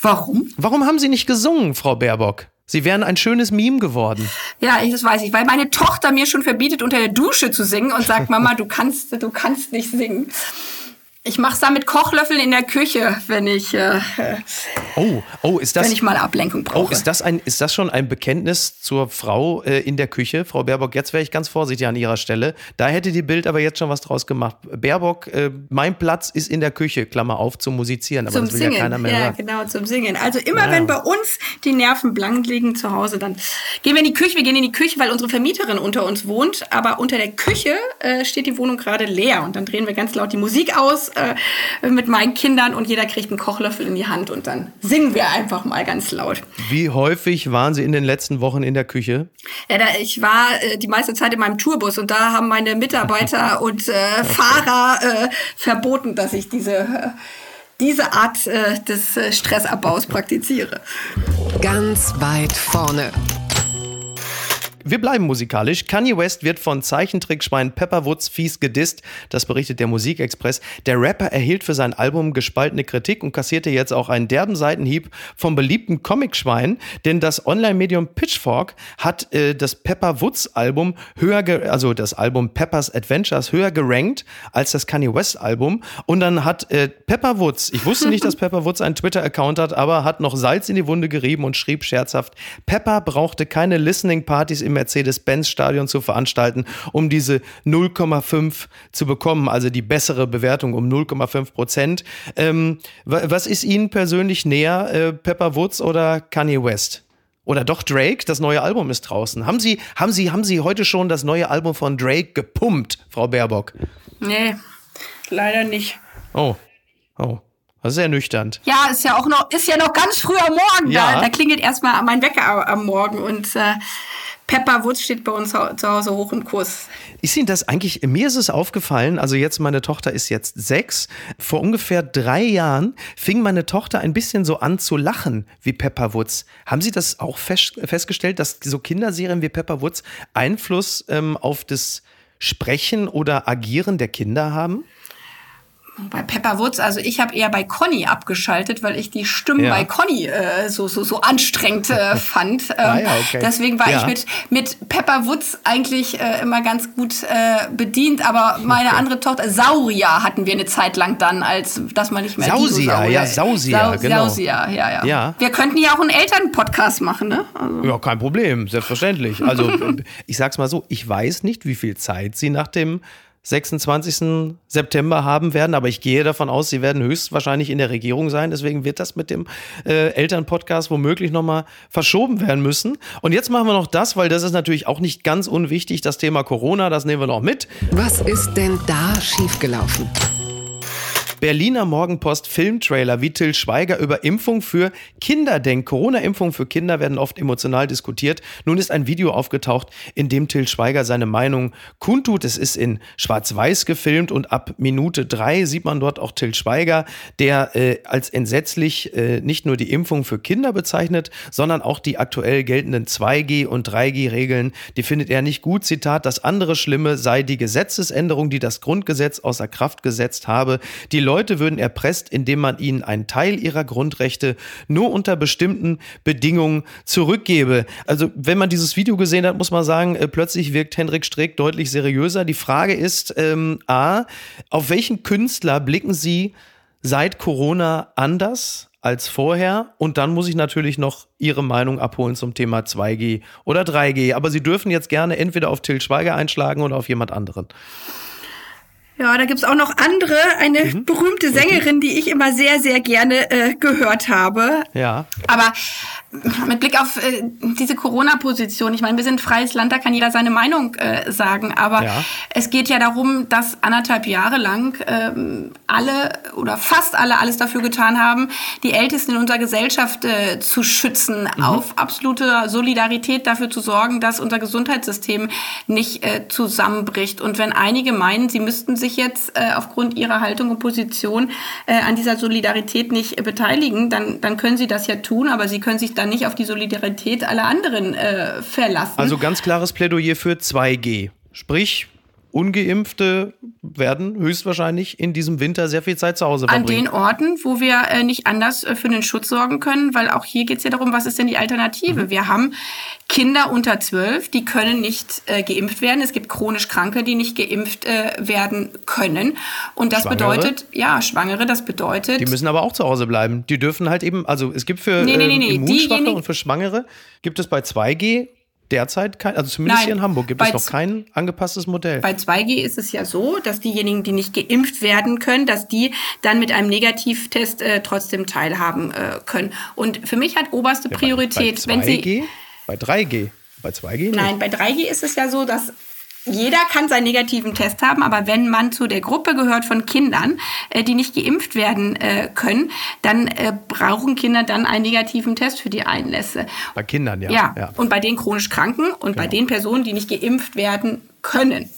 Warum? Warum haben Sie nicht gesungen, Frau Baerbock? Sie wären ein schönes Meme geworden. Ja, ich, das weiß ich, weil meine Tochter mir schon verbietet, unter der Dusche zu singen und sagt, Mama, du kannst, du kannst nicht singen. Ich mache es da mit Kochlöffeln in der Küche, wenn ich äh, oh oh ist das wenn ich mal Ablenkung brauche. Oh ist das ein ist das schon ein Bekenntnis zur Frau äh, in der Küche, Frau Baerbock? Jetzt wäre ich ganz vorsichtig an ihrer Stelle. Da hätte die Bild aber jetzt schon was draus gemacht. Baerbock, äh, mein Platz ist in der Küche, Klammer auf, zum Musizieren, aber zum das will Singen. ja keiner mehr ja, hören. genau zum Singen. Also immer ja. wenn bei uns die Nerven blank liegen zu Hause, dann gehen wir in die Küche. Wir gehen in die Küche, weil unsere Vermieterin unter uns wohnt, aber unter der Küche äh, steht die Wohnung gerade leer und dann drehen wir ganz laut die Musik aus äh, mit meinen Kindern und jeder kriegt einen Kochlöffel in die Hand und dann singen wir einfach mal ganz laut. Wie häufig waren Sie in den letzten Wochen in der Küche? Ja, da, ich war äh, die meiste Zeit in meinem Tourbus und da haben meine Mitarbeiter <laughs> und äh, okay. Fahrer äh, verboten, dass ich diese äh, diese Art äh, des äh, Stressabbaus praktiziere. Ganz weit vorne. Wir bleiben musikalisch. Kanye West wird von Zeichentrickschwein Pepper Woods fies gedisst. Das berichtet der Musikexpress. Der Rapper erhielt für sein Album gespaltene Kritik und kassierte jetzt auch einen derben Seitenhieb vom beliebten Comicschwein, denn das Online-Medium Pitchfork hat äh, das Pepper Woods Album höher, also das Album Peppers Adventures höher gerankt als das Kanye West Album. Und dann hat äh, Pepper Woods, ich wusste nicht, dass <laughs> Pepper Woods einen Twitter-Account hat, aber hat noch Salz in die Wunde gerieben und schrieb scherzhaft, Pepper brauchte keine Listening-Partys im im Mercedes-Benz-Stadion zu veranstalten, um diese 0,5 zu bekommen, also die bessere Bewertung um 0,5 Prozent. Ähm, was ist Ihnen persönlich näher, äh, Pepper Woods oder Kanye West? Oder doch Drake, das neue Album ist draußen. Haben Sie, haben Sie, haben Sie heute schon das neue Album von Drake gepumpt, Frau Baerbock? Nee, leider nicht. Oh, oh. Das ist sehr nüchtern. Ja, ist ja auch noch, ist ja noch ganz früh am Morgen. Ja. Da, da klingelt erstmal mein Wecker am Morgen und äh, Pepperwoods steht bei uns zu Hause hoch im Kurs. Ist Ihnen das eigentlich, mir ist es aufgefallen, also jetzt meine Tochter ist jetzt sechs, vor ungefähr drei Jahren fing meine Tochter ein bisschen so an zu lachen wie Pepperwoods. Haben Sie das auch fest, festgestellt, dass so Kinderserien wie Pepperwoods Einfluss ähm, auf das Sprechen oder Agieren der Kinder haben? Bei Pepper Woods, also ich habe eher bei Conny abgeschaltet, weil ich die Stimmen ja. bei Conny äh, so, so, so anstrengend äh, <laughs> fand. Ähm, ah, ja, okay. Deswegen war ja. ich mit, mit Pepper Woods eigentlich äh, immer ganz gut äh, bedient, aber meine okay. andere Tochter, Saurier hatten wir eine Zeit lang dann, als dass man nicht mehr Sausier, ja, Sausier, Sau genau. Sausier, ja, ja, ja. Wir könnten ja auch einen Elternpodcast machen, ne? Also. Ja, kein Problem, selbstverständlich. Also <laughs> ich sag's mal so, ich weiß nicht, wie viel Zeit Sie nach dem 26. September haben werden, aber ich gehe davon aus, sie werden höchstwahrscheinlich in der Regierung sein. Deswegen wird das mit dem äh, Elternpodcast womöglich nochmal verschoben werden müssen. Und jetzt machen wir noch das, weil das ist natürlich auch nicht ganz unwichtig, das Thema Corona, das nehmen wir noch mit. Was ist denn da schiefgelaufen? Berliner Morgenpost Filmtrailer, wie Till Schweiger über Impfung für Kinder denkt. Corona-Impfung für Kinder werden oft emotional diskutiert. Nun ist ein Video aufgetaucht, in dem Till Schweiger seine Meinung kundtut. Es ist in Schwarz-Weiß gefilmt und ab Minute drei sieht man dort auch Till Schweiger, der äh, als entsetzlich äh, nicht nur die Impfung für Kinder bezeichnet, sondern auch die aktuell geltenden 2G- und 3G-Regeln. Die findet er nicht gut. Zitat, das andere Schlimme sei die Gesetzesänderung, die das Grundgesetz außer Kraft gesetzt habe. Die Leute würden erpresst, indem man ihnen einen Teil ihrer Grundrechte nur unter bestimmten Bedingungen zurückgebe. Also wenn man dieses Video gesehen hat, muss man sagen, äh, plötzlich wirkt Hendrik Streeck deutlich seriöser. Die Frage ist, ähm, a, auf welchen Künstler blicken Sie seit Corona anders als vorher. Und dann muss ich natürlich noch Ihre Meinung abholen zum Thema 2G oder 3G. Aber Sie dürfen jetzt gerne entweder auf Till Schweiger einschlagen oder auf jemand anderen. Ja, da gibt's auch noch andere, eine mhm. berühmte Sängerin, die ich immer sehr, sehr gerne äh, gehört habe. Ja. Aber mit Blick auf äh, diese Corona-Position, ich meine, wir sind freies Land, da kann jeder seine Meinung äh, sagen, aber ja. es geht ja darum, dass anderthalb Jahre lang ähm, alle oder fast alle alles dafür getan haben, die Ältesten in unserer Gesellschaft äh, zu schützen, mhm. auf absolute Solidarität dafür zu sorgen, dass unser Gesundheitssystem nicht äh, zusammenbricht. Und wenn einige meinen, sie müssten sich jetzt äh, aufgrund ihrer Haltung und Position äh, an dieser Solidarität nicht beteiligen, dann, dann können sie das ja tun, aber sie können sich dann nicht auf die Solidarität aller anderen äh, verlassen. Also ganz klares Plädoyer für 2G. Sprich, Ungeimpfte werden höchstwahrscheinlich in diesem Winter sehr viel Zeit zu Hause verbringen. An den Orten, wo wir äh, nicht anders äh, für den Schutz sorgen können, weil auch hier geht es ja darum, was ist denn die Alternative? Mhm. Wir haben Kinder unter zwölf, die können nicht äh, geimpft werden. Es gibt chronisch Kranke, die nicht geimpft äh, werden können. Und das Schwangere? bedeutet, ja, Schwangere, das bedeutet. Die müssen aber auch zu Hause bleiben. Die dürfen halt eben, also es gibt für nee, nee, nee, ähm, Immunschwache und für Schwangere, gibt es bei 2G derzeit kein, also zumindest Nein, hier in Hamburg gibt es noch kein angepasstes Modell. Bei 2G ist es ja so, dass diejenigen, die nicht geimpft werden können, dass die dann mit einem Negativtest äh, trotzdem teilhaben äh, können. Und für mich hat oberste Priorität, ja, bei, bei 2G, wenn Sie bei 3G, bei 2G? Nein, bei 3G ist es ja so, dass jeder kann seinen negativen Test haben, aber wenn man zu der Gruppe gehört von Kindern, äh, die nicht geimpft werden äh, können, dann äh, brauchen Kinder dann einen negativen Test für die Einlässe. Bei Kindern, ja. Ja, ja. und bei den chronisch Kranken und genau. bei den Personen, die nicht geimpft werden können.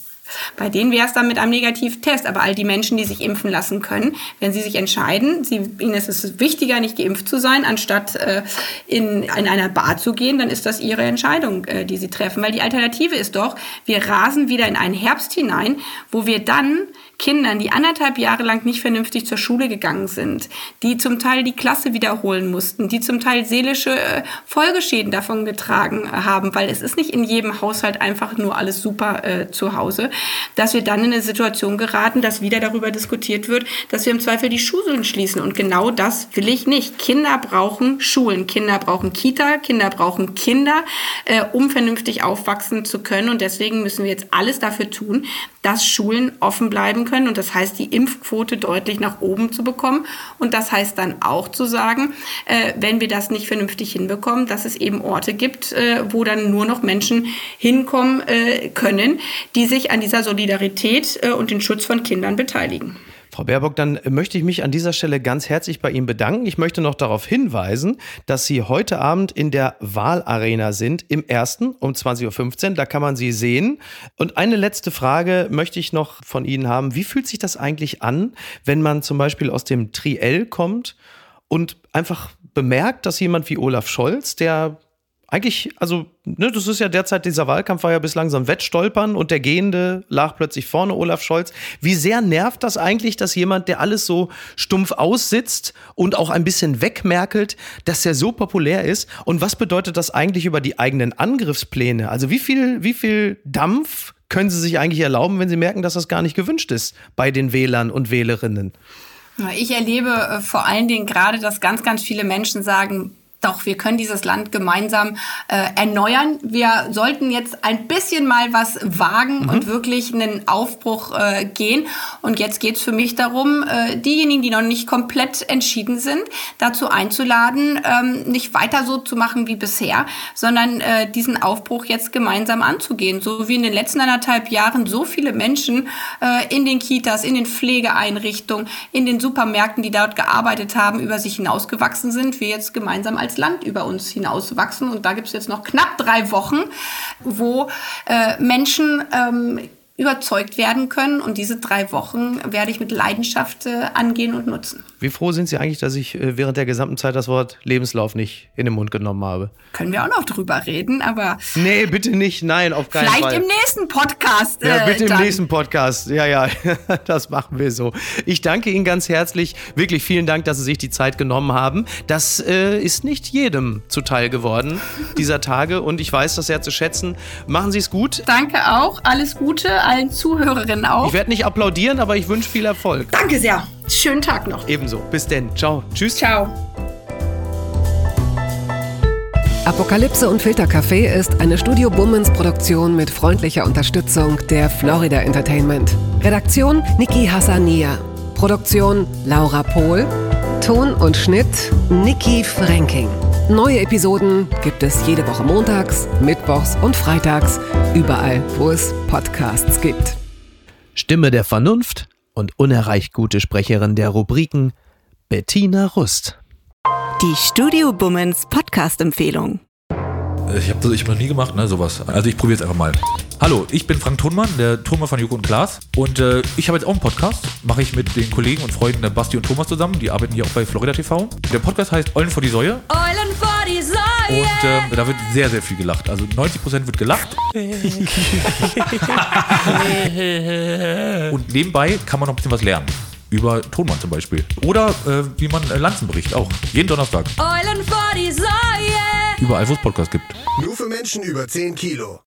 Bei denen wäre es dann mit einem Negativtest. Aber all die Menschen, die sich impfen lassen können, wenn sie sich entscheiden, sie, ihnen ist es wichtiger, nicht geimpft zu sein, anstatt äh, in, in einer Bar zu gehen, dann ist das ihre Entscheidung, äh, die sie treffen. Weil die Alternative ist doch, wir rasen wieder in einen Herbst hinein, wo wir dann Kindern, die anderthalb Jahre lang nicht vernünftig zur Schule gegangen sind, die zum Teil die Klasse wiederholen mussten, die zum Teil seelische äh, Folgeschäden davon getragen haben, weil es ist nicht in jedem Haushalt einfach nur alles super äh, zu Hause, dass wir dann in eine Situation geraten, dass wieder darüber diskutiert wird, dass wir im Zweifel die Schulen schließen. Und genau das will ich nicht. Kinder brauchen Schulen, Kinder brauchen Kita, Kinder brauchen Kinder, äh, um vernünftig aufwachsen zu können. Und deswegen müssen wir jetzt alles dafür tun, dass Schulen offen bleiben können und das heißt, die Impfquote deutlich nach oben zu bekommen. Und das heißt dann auch zu sagen, äh, wenn wir das nicht vernünftig hinbekommen, dass es eben Orte gibt, äh, wo dann nur noch Menschen hinkommen äh, können, die sich an dieser Solidarität äh, und den Schutz von Kindern beteiligen. Frau Baerbock, dann möchte ich mich an dieser Stelle ganz herzlich bei Ihnen bedanken. Ich möchte noch darauf hinweisen, dass Sie heute Abend in der Wahlarena sind, im ersten um 20.15 Uhr. Da kann man Sie sehen. Und eine letzte Frage möchte ich noch von Ihnen haben. Wie fühlt sich das eigentlich an, wenn man zum Beispiel aus dem Triell kommt und einfach bemerkt, dass jemand wie Olaf Scholz, der eigentlich, also, ne, das ist ja derzeit, dieser Wahlkampf war ja bislang so ein Wettstolpern und der Gehende lag plötzlich vorne, Olaf Scholz. Wie sehr nervt das eigentlich, dass jemand, der alles so stumpf aussitzt und auch ein bisschen wegmerkelt, dass er so populär ist? Und was bedeutet das eigentlich über die eigenen Angriffspläne? Also, wie viel, wie viel Dampf können Sie sich eigentlich erlauben, wenn Sie merken, dass das gar nicht gewünscht ist bei den Wählern und Wählerinnen? Ich erlebe äh, vor allen Dingen gerade, dass ganz, ganz viele Menschen sagen, doch, wir können dieses Land gemeinsam äh, erneuern. Wir sollten jetzt ein bisschen mal was wagen mhm. und wirklich einen Aufbruch äh, gehen. Und jetzt geht es für mich darum, äh, diejenigen, die noch nicht komplett entschieden sind, dazu einzuladen, ähm, nicht weiter so zu machen wie bisher, sondern äh, diesen Aufbruch jetzt gemeinsam anzugehen. So wie in den letzten anderthalb Jahren so viele Menschen äh, in den Kitas, in den Pflegeeinrichtungen, in den Supermärkten, die dort gearbeitet haben, über sich hinausgewachsen sind, wir jetzt gemeinsam als Land über uns hinauswachsen. Und da gibt es jetzt noch knapp drei Wochen, wo äh, Menschen ähm, überzeugt werden können. Und diese drei Wochen werde ich mit Leidenschaft äh, angehen und nutzen. Wie froh sind Sie eigentlich, dass ich äh, während der gesamten Zeit das Wort Lebenslauf nicht in den Mund genommen habe? Können wir auch noch drüber reden, aber. Nee, bitte nicht. Nein, auf keinen vielleicht Fall. Vielleicht im nächsten Podcast. Äh, ja, bitte dann. im nächsten Podcast. Ja, ja, <laughs> das machen wir so. Ich danke Ihnen ganz herzlich. Wirklich vielen Dank, dass Sie sich die Zeit genommen haben. Das äh, ist nicht jedem zuteil geworden, dieser Tage. Und ich weiß das sehr zu schätzen. Machen Sie es gut. Danke auch. Alles Gute allen Zuhörerinnen auch. Ich werde nicht applaudieren, aber ich wünsche viel Erfolg. Danke sehr. Schönen Tag noch. Ebenso. Bis denn. Ciao. Tschüss. Ciao. Apokalypse und Filtercafé ist eine Studio Bummens Produktion mit freundlicher Unterstützung der Florida Entertainment. Redaktion Niki Hassania. Produktion Laura Pohl. Ton und Schnitt Niki Franking. Neue Episoden gibt es jede Woche montags, mittwochs und freitags, überall, wo es Podcasts gibt. Stimme der Vernunft und unerreicht gute Sprecherin der Rubriken Bettina Rust. Die Studio Bummens Podcast-Empfehlung. Ich habe das ich hab noch nie gemacht, ne, sowas. Also ich probiere es einfach mal. Hallo, ich bin Frank Thunmann, der Thunmann von Joko und Klaas. Und äh, ich habe jetzt auch einen Podcast. Mache ich mit den Kollegen und Freunden der Basti und Thomas zusammen. Die arbeiten hier auch bei Florida TV. Der Podcast heißt Eulen vor die Säue. Eulen vor die Säue. Und äh, da wird sehr, sehr viel gelacht. Also 90% wird gelacht. <laughs> und nebenbei kann man noch ein bisschen was lernen über Tonmann zum Beispiel. Oder äh, wie man äh, Lanzenbericht auch. Jeden Donnerstag. Eulen vor die Säue. Überall, wo es Podcasts gibt. Nur für Menschen über 10 Kilo.